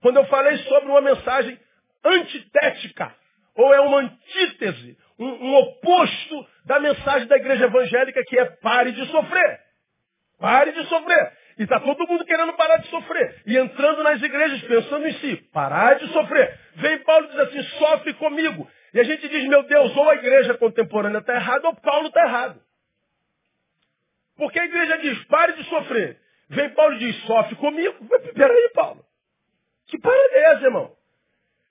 Quando eu falei sobre uma mensagem antitética, ou é uma antítese, um, um oposto da mensagem da igreja evangélica que é pare de sofrer. Pare de sofrer. E está todo mundo querendo parar de sofrer. E entrando nas igrejas pensando em si. Parar de sofrer. Vem Paulo e diz assim, sofre comigo. E a gente diz, meu Deus, ou a igreja contemporânea está errada ou Paulo está errado. Porque a igreja diz, pare de sofrer. Vem Paulo e diz, sofre comigo. Peraí, Paulo. Que parada é essa, irmão?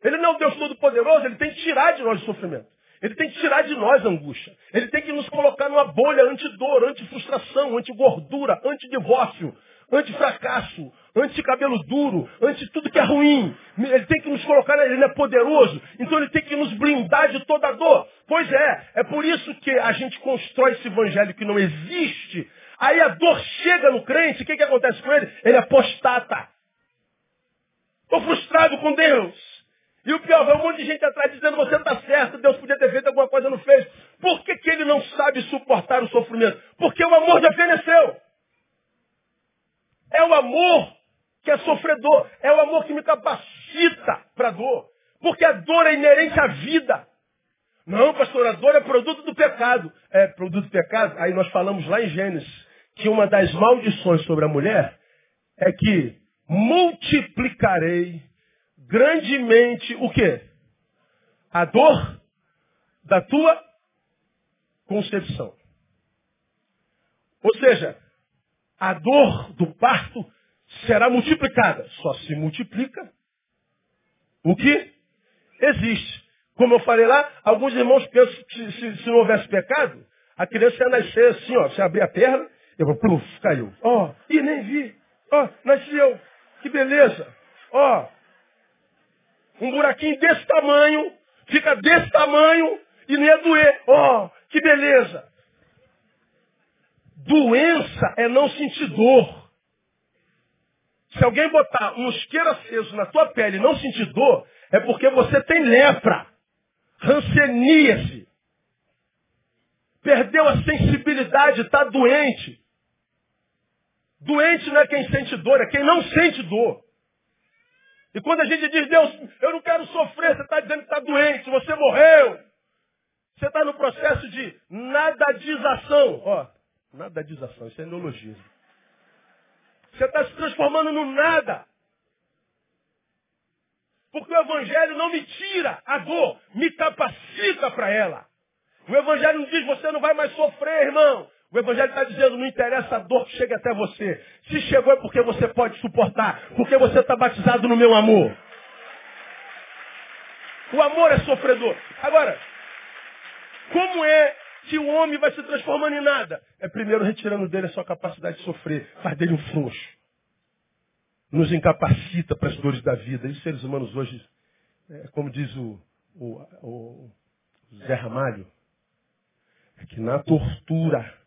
Ele não é o Deus Todo-Poderoso, ele tem que tirar de nós o sofrimento. Ele tem que tirar de nós a angústia. Ele tem que nos colocar numa bolha anti-dor, anti-frustração, anti-gordura, anti-divórcio, anti-fracasso, anti-cabelo duro, anti tudo que é ruim. Ele tem que nos colocar, ele é poderoso, então ele tem que nos blindar de toda dor. Pois é, é por isso que a gente constrói esse evangelho que não existe. Aí a dor chega no crente, o que, que acontece com ele? Ele apostata. Estou frustrado com Deus. E o pior, vai um monte de gente atrás dizendo, você está certo, Deus podia ter feito alguma coisa, não fez. Por que, que ele não sabe suportar o sofrimento? Porque o amor já feneceu. É o amor que é sofredor. É o amor que me capacita para dor. Porque a dor é inerente à vida. Não, pastor, a dor é produto do pecado. É produto do pecado? Aí nós falamos lá em Gênesis que uma das maldições sobre a mulher é que multiplicarei grandemente o quê? A dor da tua concepção. Ou seja, a dor do parto será multiplicada. Só se multiplica o que existe. Como eu falei lá, alguns irmãos pensam que se, se não houvesse pecado, a criança ia nascer assim, ó. Você abrir a perna, eu vou, pluf, caiu. Ó, oh, e nem vi. Ó, oh, nasceu. Que beleza. Ó, oh, um buraquinho desse tamanho, fica desse tamanho e não ia doer. Ó, oh, que beleza. Doença é não sentir dor. Se alguém botar um isqueiro aceso na tua pele e não sentir dor, é porque você tem lepra. Ranceníase. Perdeu a sensibilidade, está doente. Doente não é quem sente dor, é quem não sente dor. E quando a gente diz, Deus, eu não quero sofrer, você está dizendo que está doente, você morreu. Você está no processo de nadadização. Ó, nadadização, isso é neologismo. Você está se transformando no nada. Porque o Evangelho não me tira a dor, me capacita para ela. O Evangelho não diz, você não vai mais sofrer, irmão. O Evangelho está dizendo, não interessa a dor que chegue até você. Se chegou é porque você pode suportar. Porque você está batizado no meu amor. O amor é sofredor. Agora, como é que o homem vai se transformando em nada? É primeiro retirando dele a sua capacidade de sofrer. Faz dele um frouxo. Nos incapacita para as dores da vida. E os seres humanos hoje, é, como diz o, o, o Zé Ramalho, é que na tortura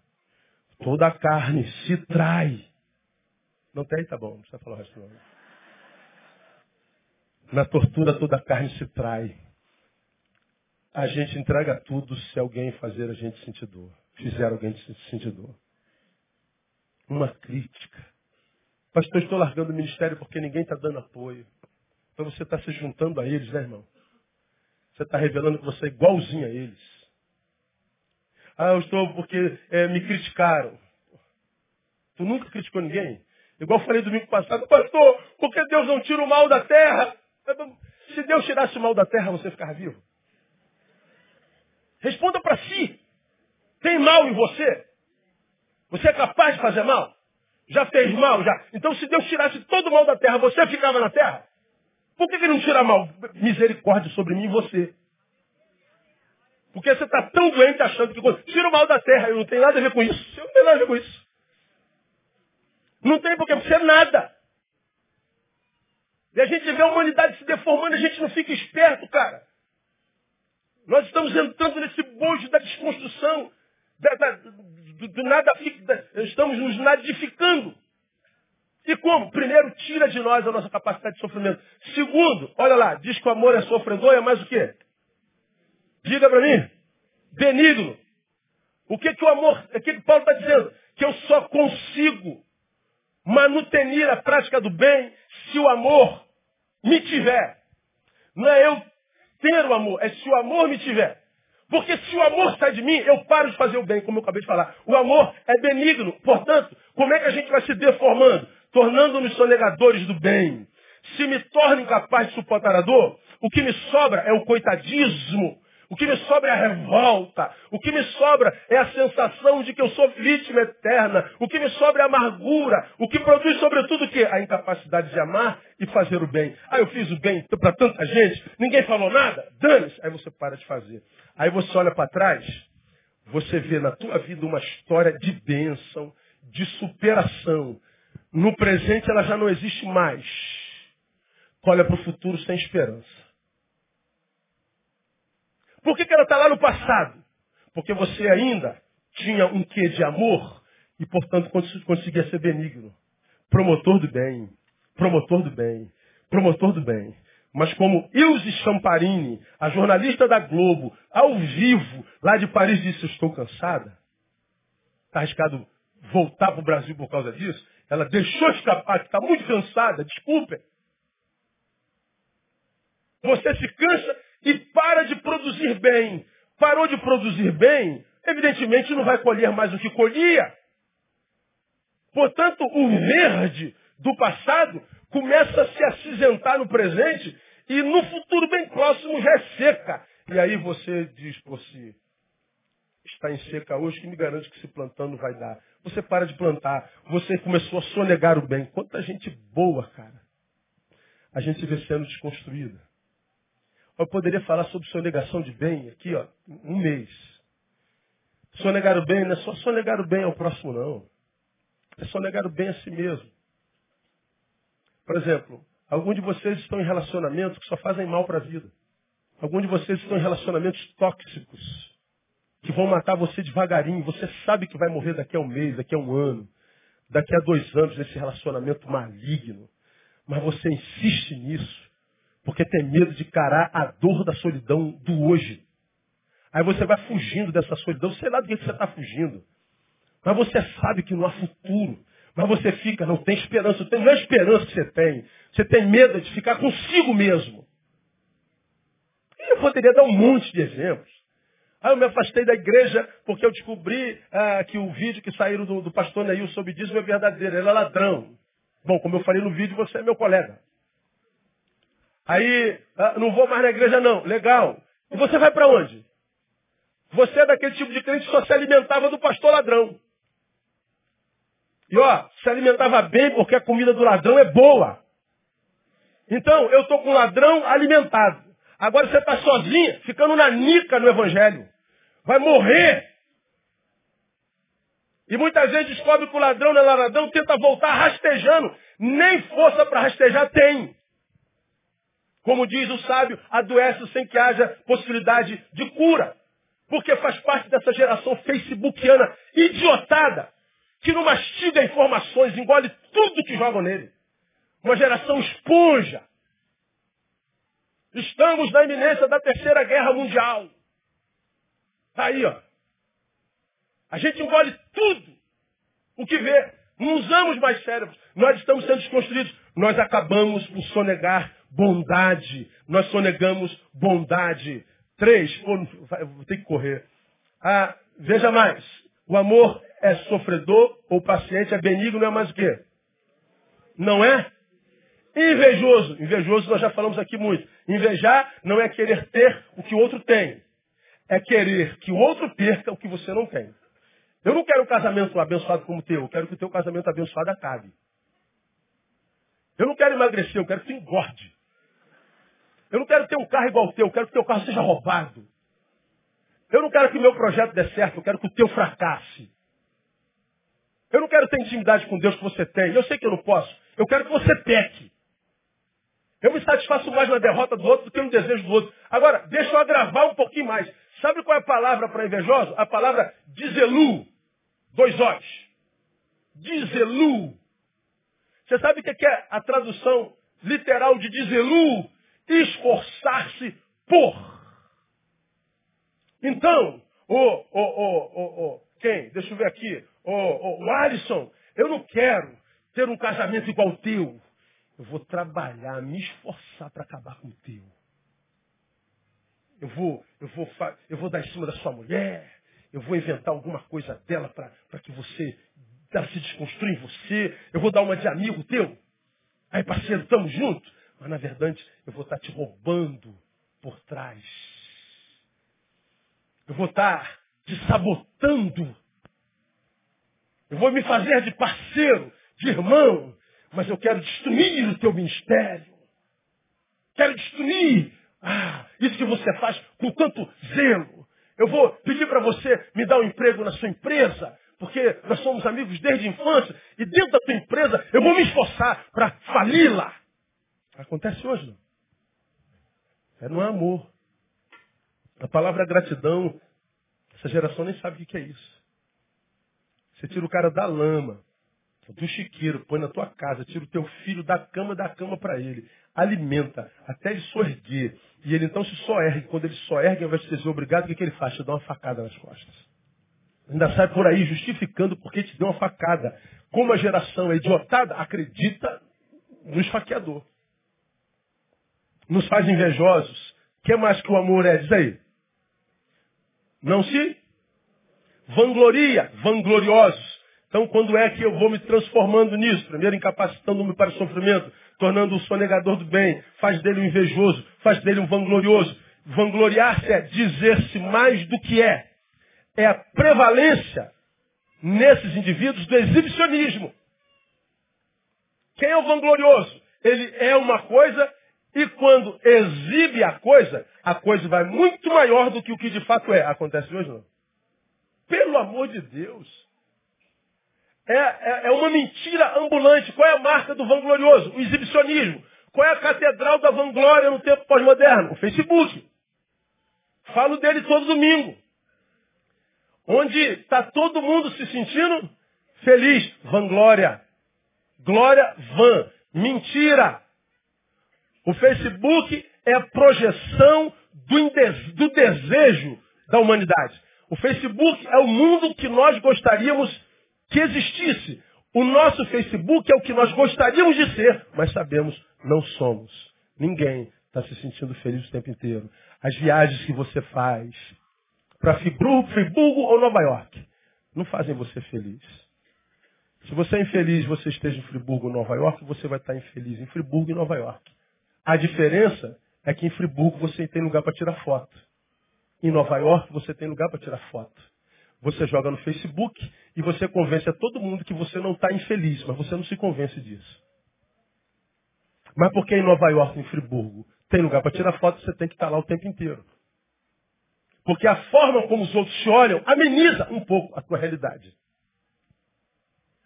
Toda a carne se trai. Não tem? Tá bom, não precisa falar o resto não. Na tortura toda a carne se trai. A gente entrega tudo se alguém fazer a gente sentir dor. Fizer alguém sentir dor. Uma crítica. Pastor, estou largando o ministério porque ninguém está dando apoio. Então você está se juntando a eles, né, irmão? Você está revelando que você é igualzinho a eles. Ah, eu estou porque é, me criticaram. Tu nunca criticou ninguém? Igual falei domingo passado, pastor, por que Deus não tira o mal da terra? Se Deus tirasse o mal da terra, você ficar vivo? Responda para si. Tem mal em você? Você é capaz de fazer mal? Já fez mal? Já. Então, se Deus tirasse todo o mal da terra, você ficava na terra? Por que, que não tira mal? Misericórdia sobre mim e você. Porque você está tão doente achando que tira o mal da terra. Eu não tenho nada a ver com isso. Eu não tenho nada a ver com isso. Não tem porque você é nada. E a gente vê a humanidade se deformando, a gente não fica esperto, cara. Nós estamos entrando nesse bojo da desconstrução, da, da, do, do nada, da, estamos nos nadificando. E como? Primeiro, tira de nós a nossa capacidade de sofrimento. Segundo, olha lá, diz que o amor é sofredor, é mais o quê? Diga para mim. Benigno. O que, que o amor, o que, que Paulo está dizendo? Que eu só consigo manutenir a prática do bem se o amor me tiver. Não é eu ter o amor, é se o amor me tiver. Porque se o amor sai de mim, eu paro de fazer o bem, como eu acabei de falar. O amor é benigno. Portanto, como é que a gente vai se deformando? Tornando-nos sonegadores do bem. Se me torno incapaz de suportar a dor, o que me sobra é o coitadismo. O que me sobra é a revolta. O que me sobra é a sensação de que eu sou vítima eterna. O que me sobra é a amargura. O que produz, sobretudo, o quê? A incapacidade de amar e fazer o bem. Ah, eu fiz o bem para tanta gente, ninguém falou nada. Dane-se. Aí você para de fazer. Aí você olha para trás, você vê na tua vida uma história de bênção, de superação. No presente ela já não existe mais. Olha para o futuro sem esperança. Por que, que ela está lá no passado? Porque você ainda tinha um quê de amor e, portanto, conseguia ser benigno. Promotor do bem. Promotor do bem. Promotor do bem. Mas como Ilse Champarini, a jornalista da Globo, ao vivo, lá de Paris, disse, estou cansada. Está arriscado voltar para o Brasil por causa disso. Ela deixou escapar, está muito cansada, desculpe. Você se cansa e para de produzir bem. Parou de produzir bem, evidentemente não vai colher mais o que colhia. Portanto, o verde do passado começa a se acinzentar no presente e no futuro bem próximo já é seca. E aí você diz por si, está em seca hoje, que me garante que se plantando vai dar. Você para de plantar, você começou a sonegar o bem. Quanta gente boa, cara. A gente vê sendo desconstruída. Eu poderia falar sobre sonegação de bem aqui, ó, um mês. Sonegar o bem não é só sonegar o bem ao próximo, não. É sonegar o bem a si mesmo. Por exemplo, alguns de vocês estão em relacionamentos que só fazem mal para a vida. Alguns de vocês estão em relacionamentos tóxicos, que vão matar você devagarinho. Você sabe que vai morrer daqui a um mês, daqui a um ano, daqui a dois anos nesse relacionamento maligno. Mas você insiste nisso. Porque tem medo de encarar a dor da solidão do hoje. Aí você vai fugindo dessa solidão, sei lá do que você está fugindo. Mas você sabe que não há futuro. Mas você fica, não tem esperança. Não é esperança que você tem. Você tem medo de ficar consigo mesmo. E eu poderia dar um monte de exemplos. Aí eu me afastei da igreja porque eu descobri ah, que o vídeo que saíram do, do pastor Neil sobre dízimo é verdadeiro. Ele é ladrão. Bom, como eu falei no vídeo, você é meu colega. Aí, ah, não vou mais na igreja não. Legal. E você vai para onde? Você é daquele tipo de crente que só se alimentava do pastor ladrão. E ó, se alimentava bem porque a comida do ladrão é boa. Então, eu estou com ladrão alimentado. Agora você está sozinho, ficando na nica no evangelho. Vai morrer. E muitas vezes descobre que o ladrão não é ladrão, tenta voltar rastejando. Nem força para rastejar tem. Como diz o sábio, adoece sem que haja possibilidade de cura. Porque faz parte dessa geração facebookiana idiotada, que não mastiga informações, engole tudo que jogam nele. Uma geração esponja. Estamos na iminência da terceira guerra mundial. Está aí, ó. A gente engole tudo o que vê. Não usamos mais cérebros. Nós estamos sendo desconstruídos. Nós acabamos por sonegar bondade. Nós sonegamos bondade. Três, vou ter que correr. Ah, veja mais. O amor é sofredor ou paciente, é benigno, não é mais o quê? Não é? Invejoso. Invejoso nós já falamos aqui muito. Invejar não é querer ter o que o outro tem. É querer que o outro perca o que você não tem. Eu não quero um casamento abençoado como o teu. Eu quero que o teu casamento abençoado acabe. Eu não quero emagrecer, eu quero que tu engorde. Eu não quero ter um carro igual ao teu, eu quero que o teu carro seja roubado. Eu não quero que o meu projeto dê certo, eu quero que o teu fracasse. Eu não quero ter intimidade com Deus que você tem. Eu sei que eu não posso. Eu quero que você peque. Eu me satisfaço mais na derrota do outro do que no desejo do outro. Agora, deixa eu agravar um pouquinho mais. Sabe qual é a palavra para invejoso? A palavra dizelu. Dois olhos. Dizelu. Você sabe o que é a tradução literal de dizelu? Esforçar-se por. Então, o, o, o, o, quem? Deixa eu ver aqui. O, o, o Alisson, eu não quero ter um casamento igual o teu. Eu vou trabalhar, me esforçar para acabar com o teu. eu vou, eu vou, eu vou dar em cima da sua mulher, eu vou inventar alguma coisa dela para que você se desconstrua em você, eu vou dar uma de amigo teu. Aí, parceiro, estamos juntos. Mas na verdade, eu vou estar te roubando por trás. Eu vou estar te sabotando. Eu vou me fazer de parceiro, de irmão, mas eu quero destruir o teu ministério. Quero destruir ah, isso que você faz com tanto zelo. Eu vou pedir para você me dar um emprego na sua empresa, porque nós somos amigos desde a infância, e dentro da tua empresa eu vou me esforçar para fali-la. Acontece hoje, não? É, não é amor. A palavra gratidão, essa geração nem sabe o que é isso. Você tira o cara da lama, do chiqueiro, põe na tua casa, tira o teu filho da cama, dá a cama para ele, alimenta, até ele sorguer. E ele então se só ergue. Quando ele só ergue, ao invés de ser obrigado, o que, que ele faz? Te dá uma facada nas costas. Ainda sai por aí justificando porque te deu uma facada. Como a geração é idiotada, acredita no esfaqueador. Nos faz invejosos. O que mais que o amor é? Diz aí. Não se vangloria, vangloriosos. Então, quando é que eu vou me transformando nisso? Primeiro, incapacitando-me para o sofrimento, tornando-o sonegador do bem, faz dele um invejoso, faz dele um vanglorioso. Vangloriar-se é dizer-se mais do que é. É a prevalência nesses indivíduos do exibicionismo. Quem é o vanglorioso? Ele é uma coisa e quando exibe a coisa, a coisa vai muito maior do que o que de fato é. Acontece hoje não? Pelo amor de Deus. É, é, é, uma mentira ambulante. Qual é a marca do vanglorioso? O exibicionismo. Qual é a catedral da vanglória no tempo pós-moderno? O Facebook. Falo dele todo domingo. Onde está todo mundo se sentindo feliz. Vanglória. Glória van. Mentira. O Facebook é a projeção do, do desejo da humanidade. O Facebook é o mundo que nós gostaríamos que existisse. O nosso Facebook é o que nós gostaríamos de ser, mas sabemos, não somos. Ninguém está se sentindo feliz o tempo inteiro. As viagens que você faz para Friburgo ou Nova York não fazem você feliz. Se você é infeliz, você esteja em Friburgo ou Nova York, você vai estar infeliz em Friburgo e Nova York. A diferença é que em Friburgo você tem lugar para tirar foto. Em Nova York você tem lugar para tirar foto. Você joga no Facebook e você convence a todo mundo que você não está infeliz, mas você não se convence disso. Mas porque em Nova York, em Friburgo, tem lugar para tirar foto, você tem que estar tá lá o tempo inteiro. Porque a forma como os outros te olham ameniza um pouco a tua realidade.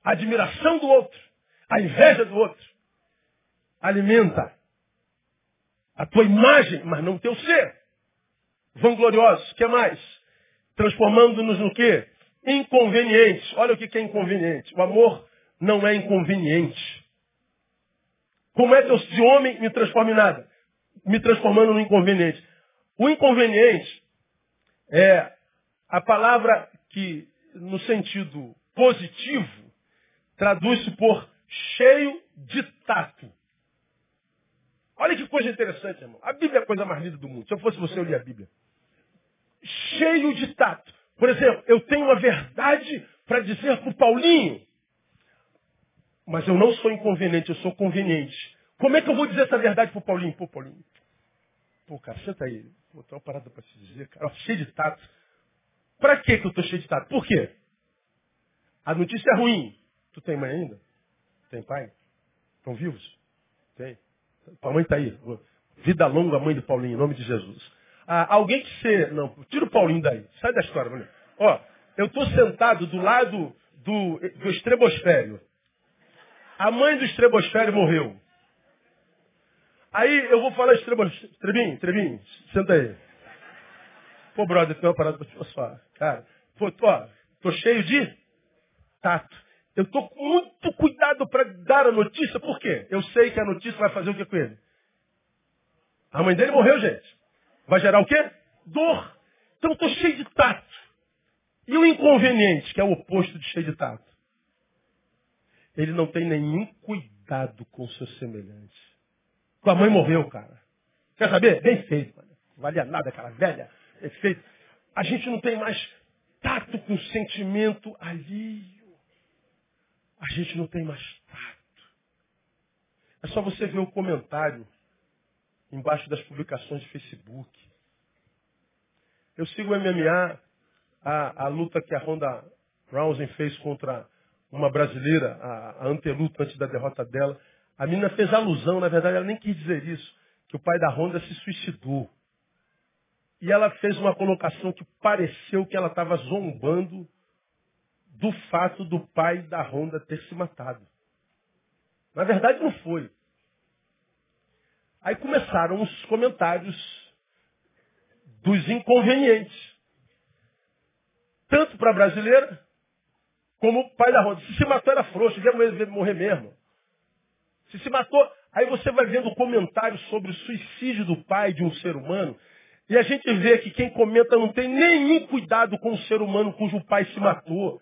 A admiração do outro, a inveja do outro, alimenta a tua imagem, mas não o teu ser. Vangloriosos, que mais? Transformando-nos no quê? Inconvenientes. Olha o que é inconveniente. O amor não é inconveniente. Como é que eu, de homem, me transformo em nada? Me transformando no inconveniente. O inconveniente é a palavra que, no sentido positivo, traduz-se por cheio de tato. Olha que coisa interessante, irmão. A Bíblia é a coisa mais linda do mundo. Se eu fosse você, eu lia a Bíblia. Cheio de tato. Por exemplo, eu tenho uma verdade para dizer para o Paulinho. Mas eu não sou inconveniente, eu sou conveniente. Como é que eu vou dizer essa verdade para o Paulinho? Pô, Paulinho. Pô, cara, senta aí. Vou ter uma parada para te dizer, cara. Cheio de tato. Para que eu estou cheio de tato? Por quê? A notícia é ruim. Tu tem mãe ainda? Tem pai? Estão vivos? Tem. Tua mãe está aí. Vida longa, mãe do Paulinho, em nome de Jesus. Ah, alguém que você. Não, tira o Paulinho daí. Sai da história, mulher. Ó, eu estou sentado do lado do, do estrebosfério. A mãe do estrebosfério morreu. Aí eu vou falar estrebosfério. Trebinho, Trebinho, senta aí. Pô, brother, tem uma parada para te falar. Cara, pô, tô, tô cheio de tato. Eu estou com muito cuidado para dar a notícia, por quê? Eu sei que a notícia vai fazer o que com ele? A mãe dele morreu, gente. Vai gerar o quê? Dor. Então estou cheio de tato. E o inconveniente, que é o oposto de cheio de tato? Ele não tem nenhum cuidado com o seu semelhante. Tua mãe morreu, cara. Quer saber? Bem feito, mano. valia nada aquela velha, efeito. A gente não tem mais tato com sentimento alheio. A gente não tem mais tato. É só você ver o comentário embaixo das publicações de Facebook. Eu sigo o MMA, a, a luta que a Ronda Rousey fez contra uma brasileira, a, a anteluta antes da derrota dela. A menina fez alusão, na verdade ela nem quis dizer isso, que o pai da Ronda se suicidou. E ela fez uma colocação que pareceu que ela estava zombando do fato do pai da Honda ter se matado. Na verdade não foi. Aí começaram os comentários dos inconvenientes. Tanto para a brasileira, como o pai da Honda. Se se matou era frouxo, devia morrer mesmo. Se se matou, aí você vai vendo comentários sobre o suicídio do pai de um ser humano. E a gente vê que quem comenta não tem nenhum cuidado com o ser humano cujo pai se matou.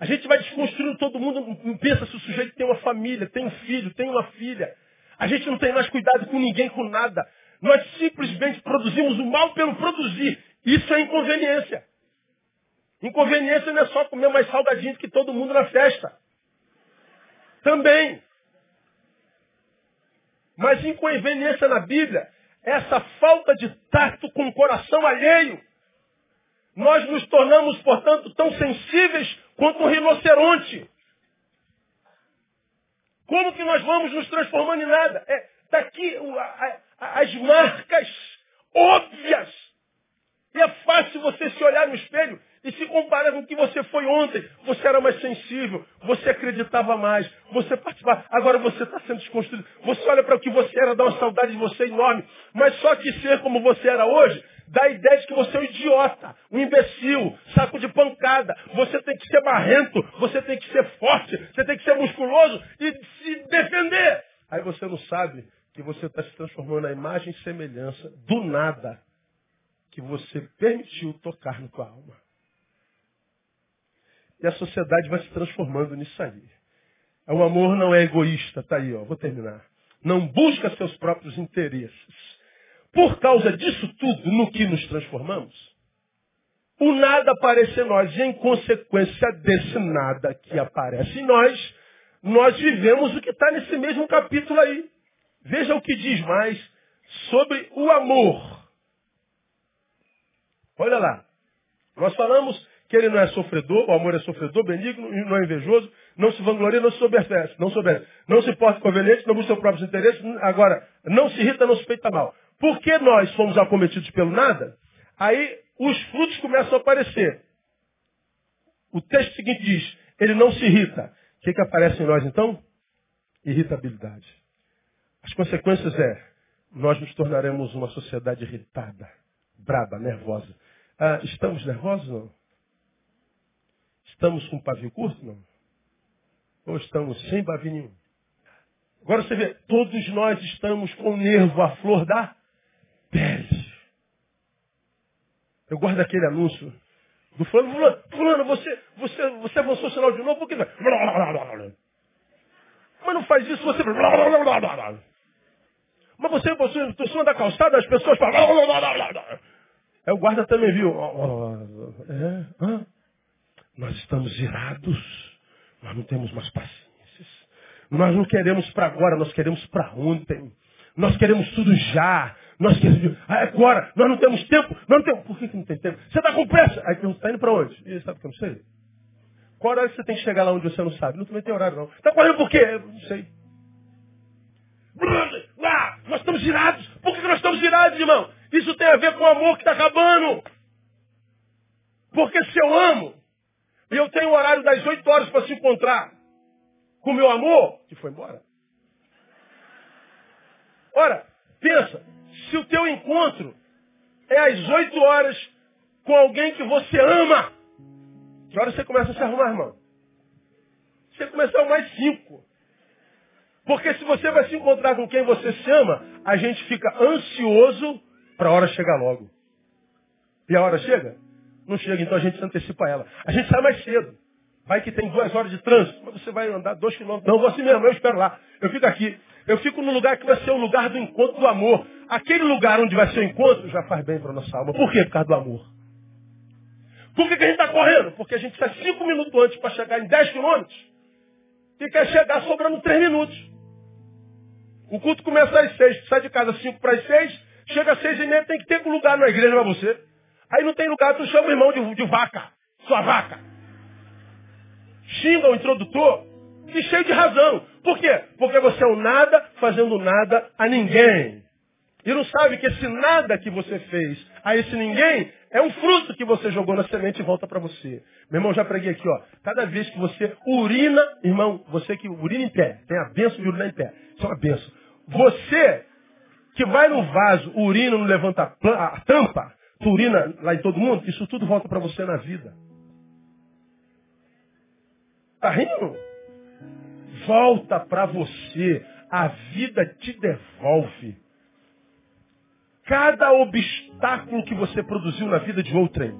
A gente vai desconstruindo todo mundo, pensa se o sujeito tem uma família, tem um filho, tem uma filha. A gente não tem mais cuidado com ninguém, com nada. Nós simplesmente produzimos o mal pelo produzir. Isso é inconveniência. Inconveniência não é só comer mais salgadinho que todo mundo na festa. Também. Mas inconveniência na Bíblia é essa falta de tato com o coração alheio. Nós nos tornamos, portanto, tão sensíveis quanto um rinoceronte. Como que nós vamos nos transformando em nada? É, daqui as marcas óbvias. E é fácil você se olhar no espelho e se comparar com o que você foi ontem. Você era mais sensível, você acreditava mais, você participava. Agora você está sendo desconstruído. Você olha para o que você era, dá uma saudade de você enorme. Mas só que ser como você era hoje dá a ideia de que você é um idiota, um imbecil, saco de pancada. Você tem que ser barrento, você tem que ser forte, você tem que ser musculoso e se defender. Aí você não sabe que você está se transformando na imagem e semelhança do nada que você permitiu tocar na tua alma. E a sociedade vai se transformando nisso aí. O amor não é egoísta, tá aí, ó, vou terminar. Não busca seus próprios interesses por causa disso tudo, no que nos transformamos, o nada aparece em nós. E em consequência desse nada que aparece em nós, nós vivemos o que está nesse mesmo capítulo aí. Veja o que diz mais sobre o amor. Olha lá. Nós falamos que ele não é sofredor, o amor é sofredor, benigno, não é invejoso, não se vangloria, não se soberbece, não soberbece, não se porta conveniente, não busca seus próprios interesses, agora, não se irrita, não se peita mal. Porque nós fomos acometidos pelo nada, aí os frutos começam a aparecer. O texto seguinte diz, ele não se irrita. O que, que aparece em nós então? Irritabilidade. As consequências é, nós nos tornaremos uma sociedade irritada, braba, nervosa. Ah, estamos nervosos não? Estamos com pavio curto não? Ou estamos sem pavio nenhum? Agora você vê, todos nós estamos com o nervo à flor da pele. Eu guardo aquele anúncio do fulano, fulano, você, você, você avançou o sinal de novo, por Mas não faz isso, você. Mas você avançou em cima da calçada, as pessoas falam. Aí o guarda também viu. É, nós estamos irados, nós não temos mais paciências. Nós não queremos para agora, nós queremos para ontem. Nós queremos tudo já. Nós queremos. Ah, agora, nós não temos tempo. Nós não temos. Por que, que não tem tempo? Você está com pressa. Aí pergunta, está indo para onde? E sabe que eu não sei? Qual horário você tem que chegar lá onde você não sabe? Não tem horário, não. Está correndo por quê? Eu não sei. Ah, nós estamos girados. Por que nós estamos girados, irmão? Isso tem a ver com o amor que está acabando. Porque se eu amo, e eu tenho o horário das 8 horas para se encontrar com o meu amor, que foi embora. Ora, pensa, se o teu encontro é às 8 horas com alguém que você ama, que hora você começa a se arrumar, irmão? Você começar mais 5. Porque se você vai se encontrar com quem você se ama, a gente fica ansioso para a hora chegar logo. E a hora chega? Não chega, então a gente antecipa ela. A gente sai mais cedo. Vai que tem duas horas de trânsito, mas você vai andar dois quilômetros. Não, vou assim mesmo, eu espero lá. Eu fico aqui. Eu fico no lugar que vai ser o lugar do encontro do amor. Aquele lugar onde vai ser o encontro já faz bem para nossa alma. Por quê? Por causa do amor. Por que, que a gente está correndo? Porque a gente sai cinco minutos antes para chegar em dez quilômetros e quer chegar sobrando três minutos. O culto começa às seis, sai de casa cinco para as seis, chega às seis e meia, tem que ter um lugar na igreja para você. Aí não tem lugar, tu chama o irmão de, de vaca, sua vaca. Xinga o introdutor e cheio de razão. Por quê? Porque você é o nada fazendo nada a ninguém. E não sabe que esse nada que você fez a esse ninguém é um fruto que você jogou na semente e volta para você. Meu irmão, já preguei aqui, ó. Cada vez que você urina, irmão, você que urina em pé, tem a benção de urinar em pé. Isso é uma benção. Você que vai no vaso, urina, não levanta a tampa, tu urina lá em todo mundo, isso tudo volta para você na vida. Tá rindo? Volta para você. A vida te devolve. Cada obstáculo que você produziu na vida de outrem.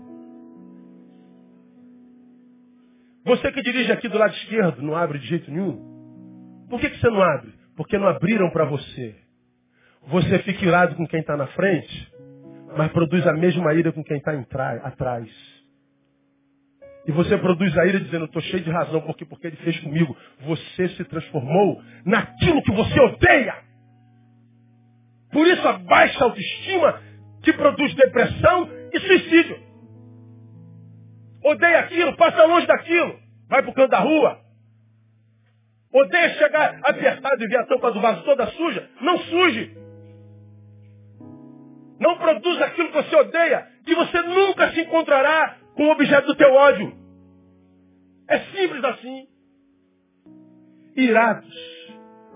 Você que dirige aqui do lado esquerdo, não abre de jeito nenhum. Por que, que você não abre? Porque não abriram para você. Você fica irado com quem está na frente, mas produz a mesma ira com quem está atrás. E você produz a ira dizendo, estou cheio de razão, porque, porque ele fez comigo. Você se transformou naquilo que você odeia. Por isso a baixa autoestima te produz depressão e suicídio. Odeia aquilo, passa longe daquilo. Vai para o canto da rua. Odeia chegar apertado e ver a tampa do vaso toda suja. Não suje. Não produz aquilo que você odeia, que você nunca se encontrará com o objeto do teu ódio. É simples assim. Irados.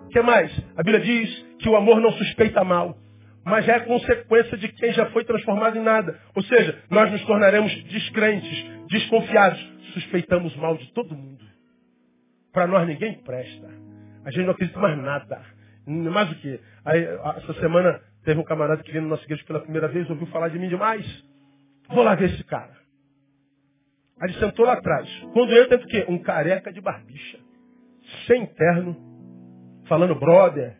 O que mais? A Bíblia diz que o amor não suspeita mal, mas é consequência de quem já foi transformado em nada. Ou seja, nós nos tornaremos descrentes, desconfiados, suspeitamos mal de todo mundo. Para nós ninguém presta. A gente não acredita mais nada. Mais o que? essa semana teve um camarada que veio no nosso igreja pela primeira vez, ouviu falar de mim demais. Vou lá ver esse cara. Aí ele sentou lá atrás. Quando entra, entra o quê? Um careca de barbicha. Sem terno. Falando brother.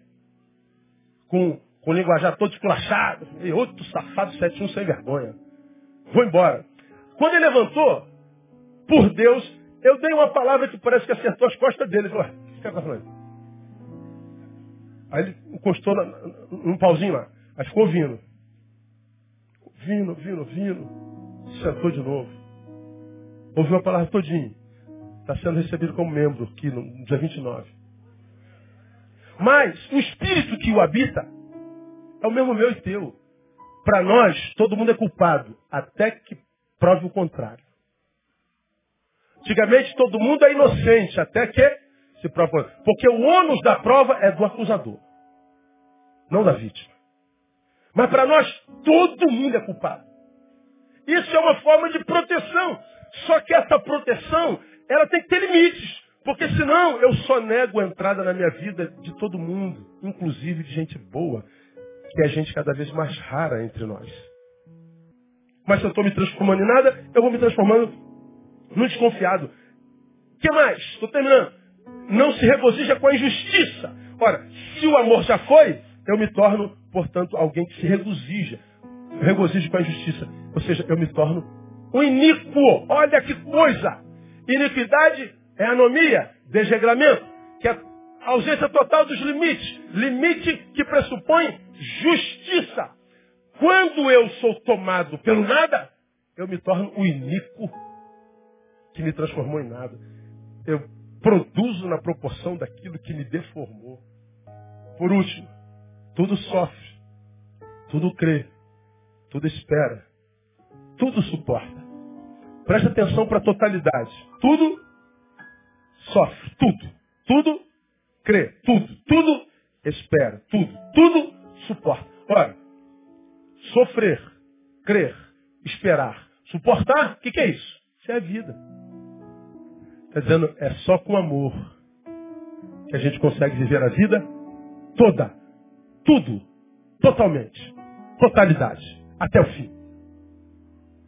Com, com o linguajar todo esculachado. E outro safado 71 sem vergonha. Vou embora. Quando ele levantou, por Deus, eu dei uma palavra que parece que acertou as costas dele. Ele falou, o que está falando? Aí ele encostou num pauzinho lá. Aí ficou ouvindo. Ouvindo, ouvindo, ouvindo. Sentou de novo. Ouviu a palavra todinha. Está sendo recebido como membro aqui no dia 29. Mas o espírito que o habita é o mesmo meu e teu. Para nós, todo mundo é culpado, até que prove o contrário. Antigamente, todo mundo é inocente, até que se contrário. Porque o ônus da prova é do acusador, não da vítima. Mas para nós, todo mundo é culpado. Isso é uma forma de proteção. Só que essa proteção, ela tem que ter limites. Porque senão eu só nego a entrada na minha vida de todo mundo, inclusive de gente boa, que é gente cada vez mais rara entre nós. Mas se eu estou me transformando em nada, eu vou me transformando no desconfiado. O que mais? Estou terminando. Não se regozija com a injustiça. Ora, se o amor já foi, eu me torno, portanto, alguém que se regozija. Regozijo com a injustiça. Ou seja, eu me torno um iníquo. Olha que coisa! Iniquidade é anomia, desregramento, que é ausência total dos limites. Limite que pressupõe justiça. Quando eu sou tomado pelo nada, eu me torno o iníquo que me transformou em nada. Eu produzo na proporção daquilo que me deformou. Por último, tudo sofre, tudo crê, tudo espera, tudo suporta. Preste atenção para a totalidade. Tudo sofre, tudo, tudo crê, tudo, tudo espera, tudo, tudo suporta. Olha, sofrer, crer, esperar, suportar, o que, que é isso? Isso é a vida. Está dizendo, é só com amor que a gente consegue viver a vida toda. Tudo. Totalmente. Totalidade. Até o fim.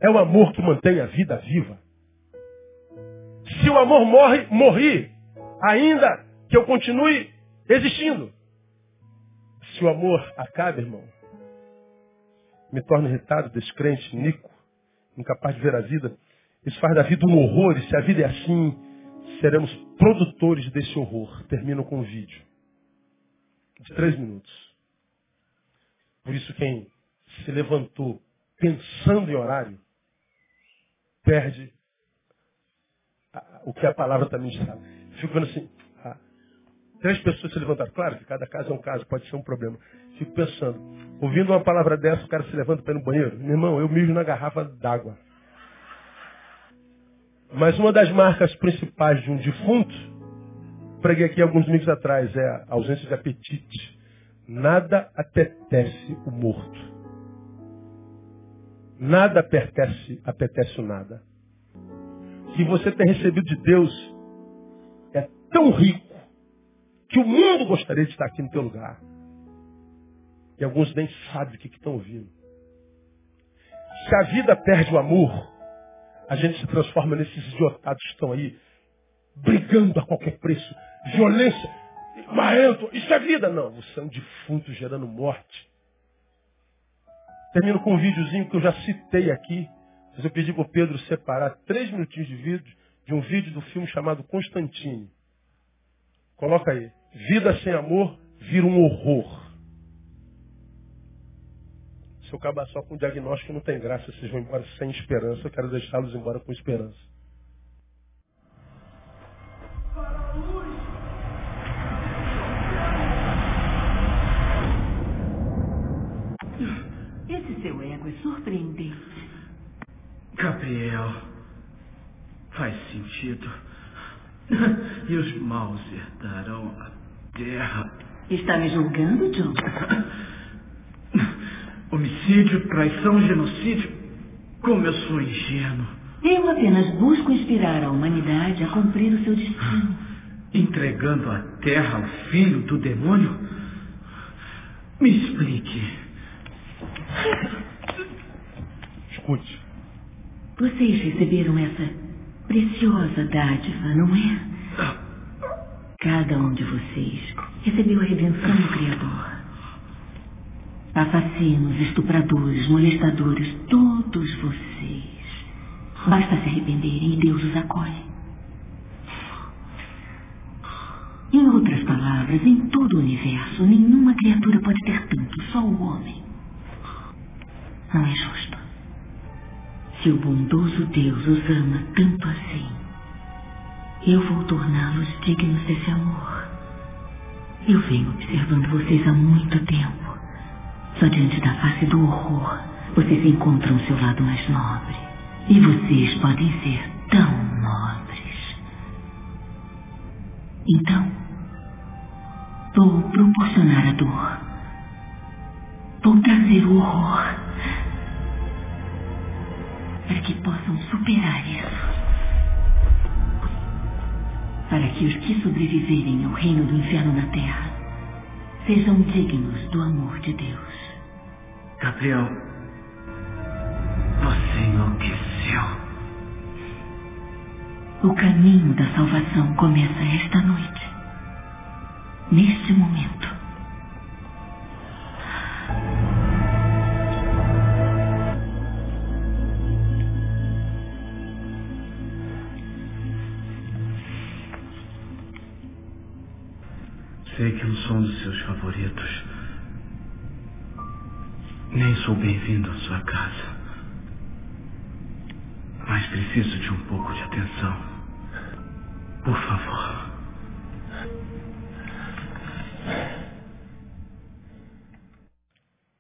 É o amor que mantém a vida viva. Se o amor morre, morri. Ainda que eu continue existindo. Se o amor acaba, irmão, me torna irritado, descrente, nico, incapaz de ver a vida, isso faz da vida um horror, e se a vida é assim, seremos produtores desse horror. Termino com um vídeo de três minutos. Por isso quem se levantou pensando em horário, perde o que a palavra está. Fico vendo assim, ah, três pessoas se levantaram. Claro que cada caso é um caso, pode ser um problema. Fico pensando, ouvindo uma palavra dessa, o cara se levanta para ir no banheiro. Meu irmão, eu mijo na garrafa d'água. Mas uma das marcas principais de um defunto, preguei aqui alguns domingos atrás, é a ausência de apetite. Nada apetece o morto. Nada apetece, apetece o nada. Que você tem recebido de Deus é tão rico que o mundo gostaria de estar aqui no teu lugar. E alguns nem sabem o que estão ouvindo. Se a vida perde o amor, a gente se transforma nesses idiotados que estão aí brigando a qualquer preço. Violência, marento, isso é vida. Não, você é um defunto gerando morte. Termino com um videozinho que eu já citei aqui. Mas eu pedi para o Pedro separar três minutinhos de vídeo de um vídeo do filme chamado Constantine. Coloca aí. Vida sem amor vira um horror. Se eu acabar só com diagnóstico, não tem graça. Vocês vão embora sem esperança. Eu quero deixá-los embora com esperança. Gabriel, faz sentido. E os maus herdarão a terra. Está me julgando, John? Homicídio, traição, genocídio. Como eu sou ingênuo. Eu apenas busco inspirar a humanidade a cumprir o seu destino. Entregando a terra ao filho do demônio? Me explique. Escute. Vocês receberam essa preciosa dádiva, não é? Cada um de vocês recebeu a redenção do Criador. Assassinos, estupradores, molestadores, todos vocês. Basta se arrependerem e Deus os acolhe. Em outras palavras, em todo o universo, nenhuma criatura pode ter tanto, só o homem. Não é justo. Se o bondoso Deus os ama tanto assim, eu vou torná-los dignos desse amor. Eu venho observando vocês há muito tempo. Só diante da face do horror, vocês encontram seu lado mais nobre. E vocês podem ser tão nobres. Então, vou proporcionar a dor. Vou trazer o horror. Para que possam superar isso. Para que os que sobreviverem ao reino do inferno na terra sejam dignos do amor de Deus. Gabriel, você enlouqueceu. O caminho da salvação começa esta noite. Neste momento. Sou um dos seus favoritos. Nem sou bem-vindo à sua casa. Mas preciso de um pouco de atenção. Por favor.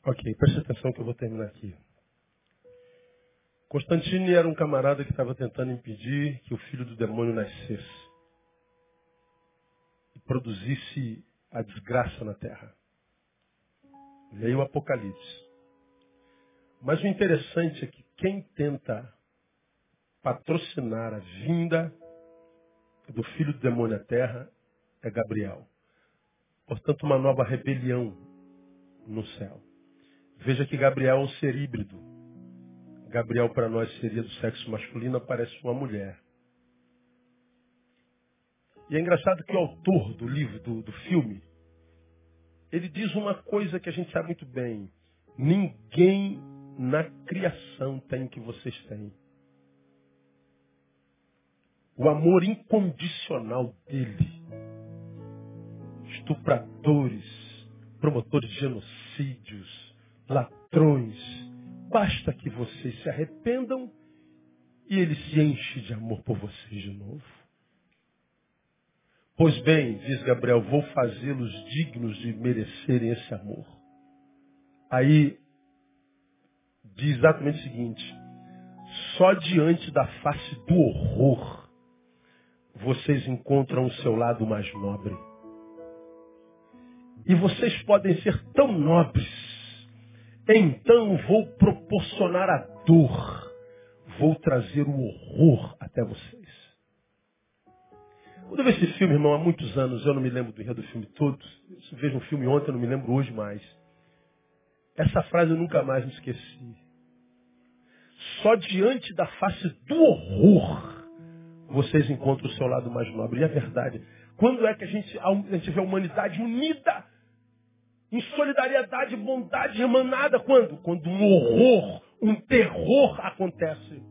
Ok, preste atenção que eu vou terminar aqui. Constantine era um camarada que estava tentando impedir que o filho do demônio nascesse e produzisse a desgraça na terra. Veio o Apocalipse. Mas o interessante é que quem tenta patrocinar a vinda do filho do demônio à terra é Gabriel. Portanto, uma nova rebelião no céu. Veja que Gabriel é um ser híbrido. Gabriel para nós seria do sexo masculino, aparece uma mulher. E é engraçado que o autor do livro, do, do filme, ele diz uma coisa que a gente sabe muito bem. Ninguém na criação tem o que vocês têm. O amor incondicional dele. Estupradores, promotores de genocídios, ladrões. Basta que vocês se arrependam e ele se enche de amor por vocês de novo. Pois bem, diz Gabriel, vou fazê-los dignos de merecerem esse amor. Aí diz exatamente o seguinte: só diante da face do horror vocês encontram o seu lado mais nobre. E vocês podem ser tão nobres, então vou proporcionar a dor, vou trazer o horror até vocês. Quando eu vi esse filme, irmão, há muitos anos, eu não me lembro do enredo do filme todo. Eu vejo um filme ontem, eu não me lembro hoje mais. Essa frase eu nunca mais me esqueci. Só diante da face do horror vocês encontram o seu lado mais nobre. E é verdade. Quando é que a gente, a gente vê a humanidade unida em solidariedade bondade emanada? Quando? Quando um horror, um terror acontece.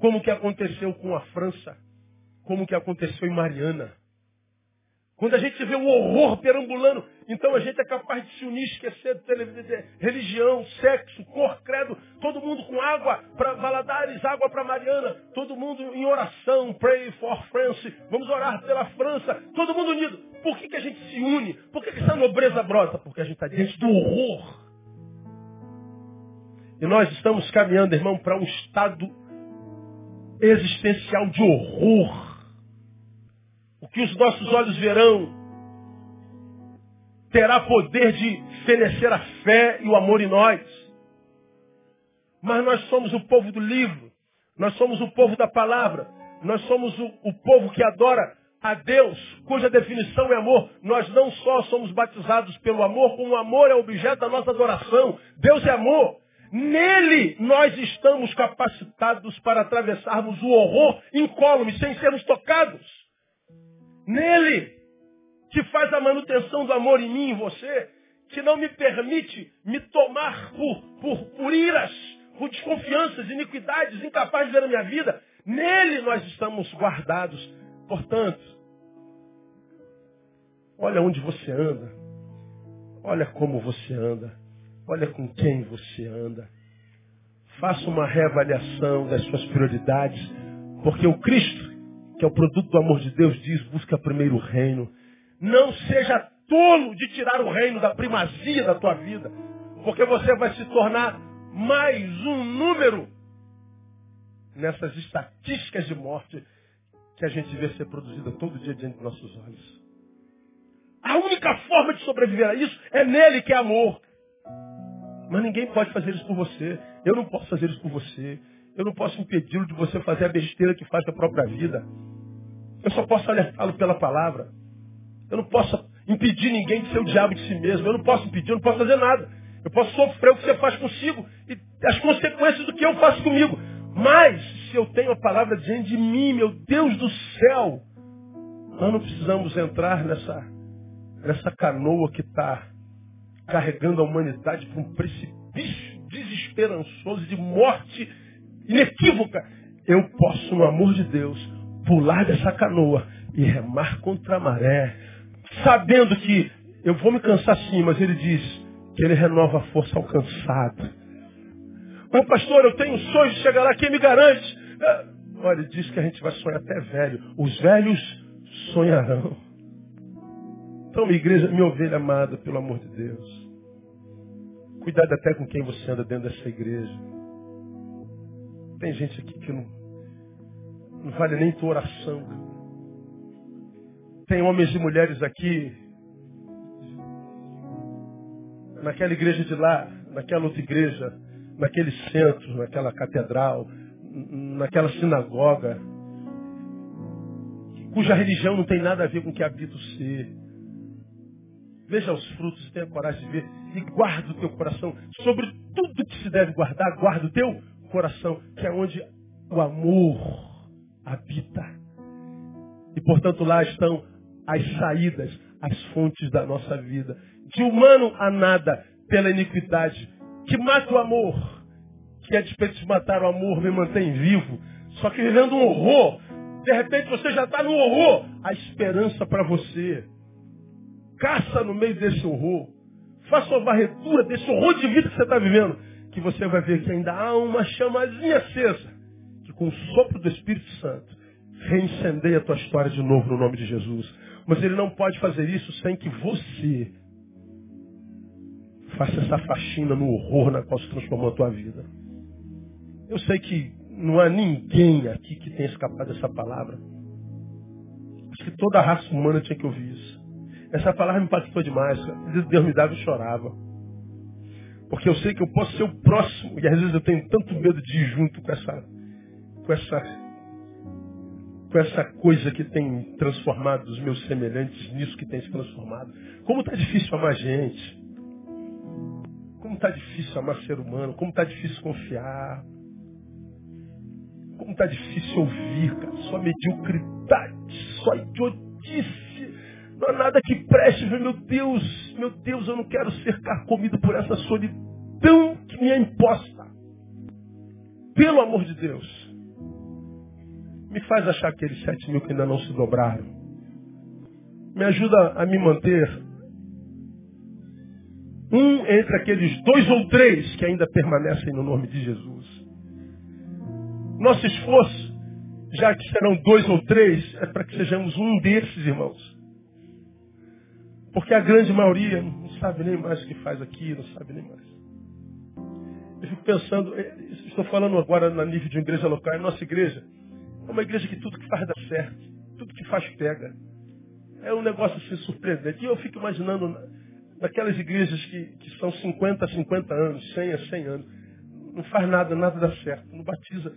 Como que aconteceu com a França como que aconteceu em Mariana. Quando a gente vê o horror perambulando, então a gente é capaz de se unir, esquecer de religião, sexo, cor, credo, todo mundo com água para Valadares, água para Mariana, todo mundo em oração, pray for France, vamos orar pela França, todo mundo unido. Por que, que a gente se une? Por que, que essa nobreza brota? Porque a gente está diante do horror. E nós estamos caminhando, irmão, para um estado existencial de horror o que os nossos olhos verão terá poder de fenecer a fé e o amor em nós. Mas nós somos o povo do livro, nós somos o povo da palavra, nós somos o, o povo que adora a Deus, cuja definição é amor. Nós não só somos batizados pelo amor, como o amor é objeto da nossa adoração. Deus é amor. Nele nós estamos capacitados para atravessarmos o horror incólume, sem sermos tocados. Nele, que faz a manutenção do amor em mim e em você, que não me permite me tomar por, por, por iras, por desconfianças, iniquidades, incapaz de ver a minha vida. Nele nós estamos guardados. Portanto, olha onde você anda. Olha como você anda. Olha com quem você anda. Faça uma reavaliação das suas prioridades. Porque o Cristo que é o produto do amor de Deus, diz: busca primeiro o reino. Não seja tolo de tirar o reino da primazia da tua vida, porque você vai se tornar mais um número nessas estatísticas de morte que a gente vê ser produzida todo dia diante dos nossos olhos. A única forma de sobreviver a isso é nele que é amor. Mas ninguém pode fazer isso por você. Eu não posso fazer isso por você. Eu não posso impedi-lo de você fazer a besteira que faz da própria vida. Eu só posso alertá-lo pela palavra. Eu não posso impedir ninguém de ser o diabo de si mesmo. Eu não posso impedir, eu não posso fazer nada. Eu posso sofrer o que você faz consigo e as consequências do que eu faço comigo. Mas, se eu tenho a palavra diante de mim, meu Deus do céu, nós não precisamos entrar nessa, nessa canoa que está carregando a humanidade para um precipício desesperançoso de morte inequívoca. Eu posso, no amor de Deus, pular dessa canoa e remar contra a maré, sabendo que eu vou me cansar sim, mas ele diz que ele renova a força ao cansado. Mas pastor, eu tenho um sonho de chegar lá, quem me garante? É, olha, ele diz que a gente vai sonhar até velho. Os velhos sonharão. Então, minha igreja, minha ovelha amada, pelo amor de Deus. Cuidado até com quem você anda dentro dessa igreja. Tem gente aqui que não, não vale nem tua oração. Tem homens e mulheres aqui, naquela igreja de lá, naquela outra igreja, naquele centro, naquela catedral, naquela sinagoga, cuja religião não tem nada a ver com o que habita o ser. Veja os frutos tenha coragem de ver. E guarda o teu coração. Sobre tudo que se deve guardar, guarda o teu coração, que é onde o amor habita. E portanto lá estão as saídas, as fontes da nossa vida. De humano a nada, pela iniquidade, que mata o amor, que a despeito de matar o amor me mantém vivo. Só que vivendo um horror, de repente você já está no horror. A esperança para você. Caça no meio desse horror. Faça uma varredura desse horror de vida que você está vivendo. Que você vai ver que ainda há uma chamazinha acesa. Que com o sopro do Espírito Santo reincendeia a tua história de novo no nome de Jesus. Mas ele não pode fazer isso sem que você faça essa faxina no horror na qual se transformou a tua vida. Eu sei que não há ninguém aqui que tenha escapado dessa palavra. Acho que toda a raça humana tinha que ouvir isso. Essa palavra me impactou demais. Deus me dava e chorava. Porque eu sei que eu posso ser o próximo. E às vezes eu tenho tanto medo de ir junto com essa, com essa, com essa coisa que tem transformado os meus semelhantes nisso que tem se transformado. Como está difícil amar gente. Como está difícil amar ser humano. Como está difícil confiar. Como está difícil ouvir, cara. Só mediocridade, só idiotice. Não há nada que preste, meu Deus, meu Deus, eu não quero ser carcomido por essa solidão que me é imposta. Pelo amor de Deus. Me faz achar aqueles sete mil que ainda não se dobraram. Me ajuda a me manter um entre aqueles dois ou três que ainda permanecem no nome de Jesus. Nosso esforço, já que serão dois ou três, é para que sejamos um desses, irmãos. Porque a grande maioria não sabe nem mais o que faz aqui, não sabe nem mais. Eu fico pensando, é, estou falando agora na nível de uma igreja local, a nossa igreja é uma igreja que tudo que faz dá certo, tudo que faz pega. É um negócio assim surpreendente. E eu fico imaginando naquelas igrejas que, que são 50 a 50 anos, 100 a 100 anos, não faz nada, nada dá certo, não batiza,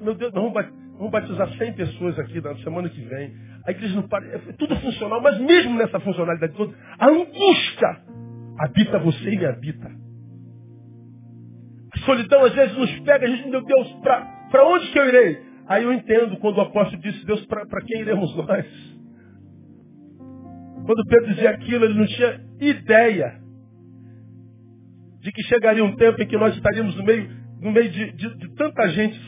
meu Deus, nós vamos batizar 100 pessoas aqui na semana que vem. A igreja não para. É tudo funcional, mas mesmo nessa funcionalidade toda, a angústia habita você e me habita. A solidão às vezes nos pega, a gente, meu Deus, para onde que eu irei? Aí eu entendo quando o apóstolo disse, Deus, para quem iremos nós? Quando Pedro dizia aquilo, ele não tinha ideia de que chegaria um tempo em que nós estaríamos no meio, no meio de, de, de tanta gente,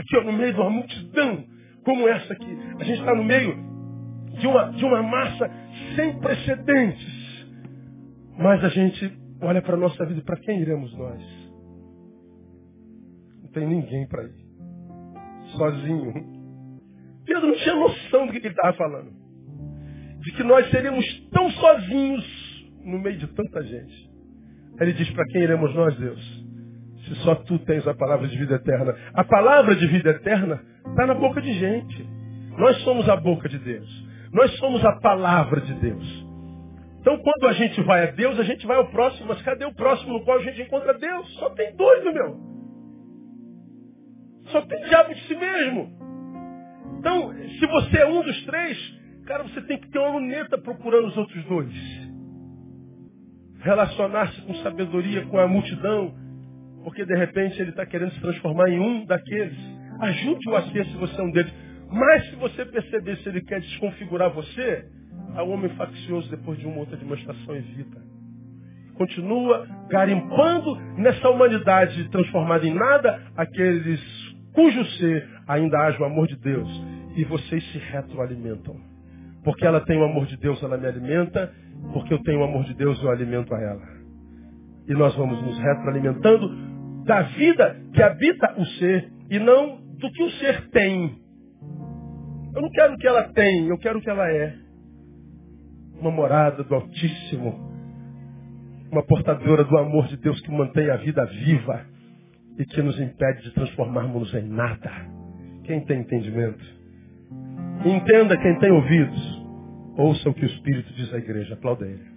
aqui ó, no meio de uma multidão como essa aqui. A gente está no meio de uma, de uma massa sem precedentes. Mas a gente olha para a nossa vida, para quem iremos nós? Não tem ninguém para ir. Sozinho. Pedro não tinha noção do que ele estava falando. De que nós seríamos tão sozinhos no meio de tanta gente. Ele diz, para quem iremos nós, Deus? Se só tu tens a palavra de vida eterna. A palavra de vida eterna está na boca de gente. Nós somos a boca de Deus. Nós somos a palavra de Deus. Então, quando a gente vai a Deus, a gente vai ao próximo. Mas cadê o próximo no qual a gente encontra Deus? Só tem doido, meu. Só tem diabo de si mesmo. Então, se você é um dos três, cara, você tem que ter uma luneta procurando os outros dois. Relacionar-se com sabedoria com a multidão, porque de repente ele está querendo se transformar em um daqueles. Ajude-o a ser se você é um deles. Mas se você perceber se ele quer desconfigurar você, o homem faccioso depois de uma outra demonstração evita. Continua garimpando nessa humanidade transformada em nada aqueles cujo ser ainda haja o amor de Deus. E vocês se retroalimentam. Porque ela tem o amor de Deus, ela me alimenta. Porque eu tenho o amor de Deus, eu alimento a ela. E nós vamos nos retroalimentando da vida que habita o ser e não do que o ser tem. Eu não quero o que ela tem, eu quero o que ela é. Uma morada do Altíssimo, uma portadora do amor de Deus que mantém a vida viva e que nos impede de transformarmos em nada. Quem tem entendimento? Entenda quem tem ouvidos. Ouça o que o Espírito diz à igreja. Aplauda ele.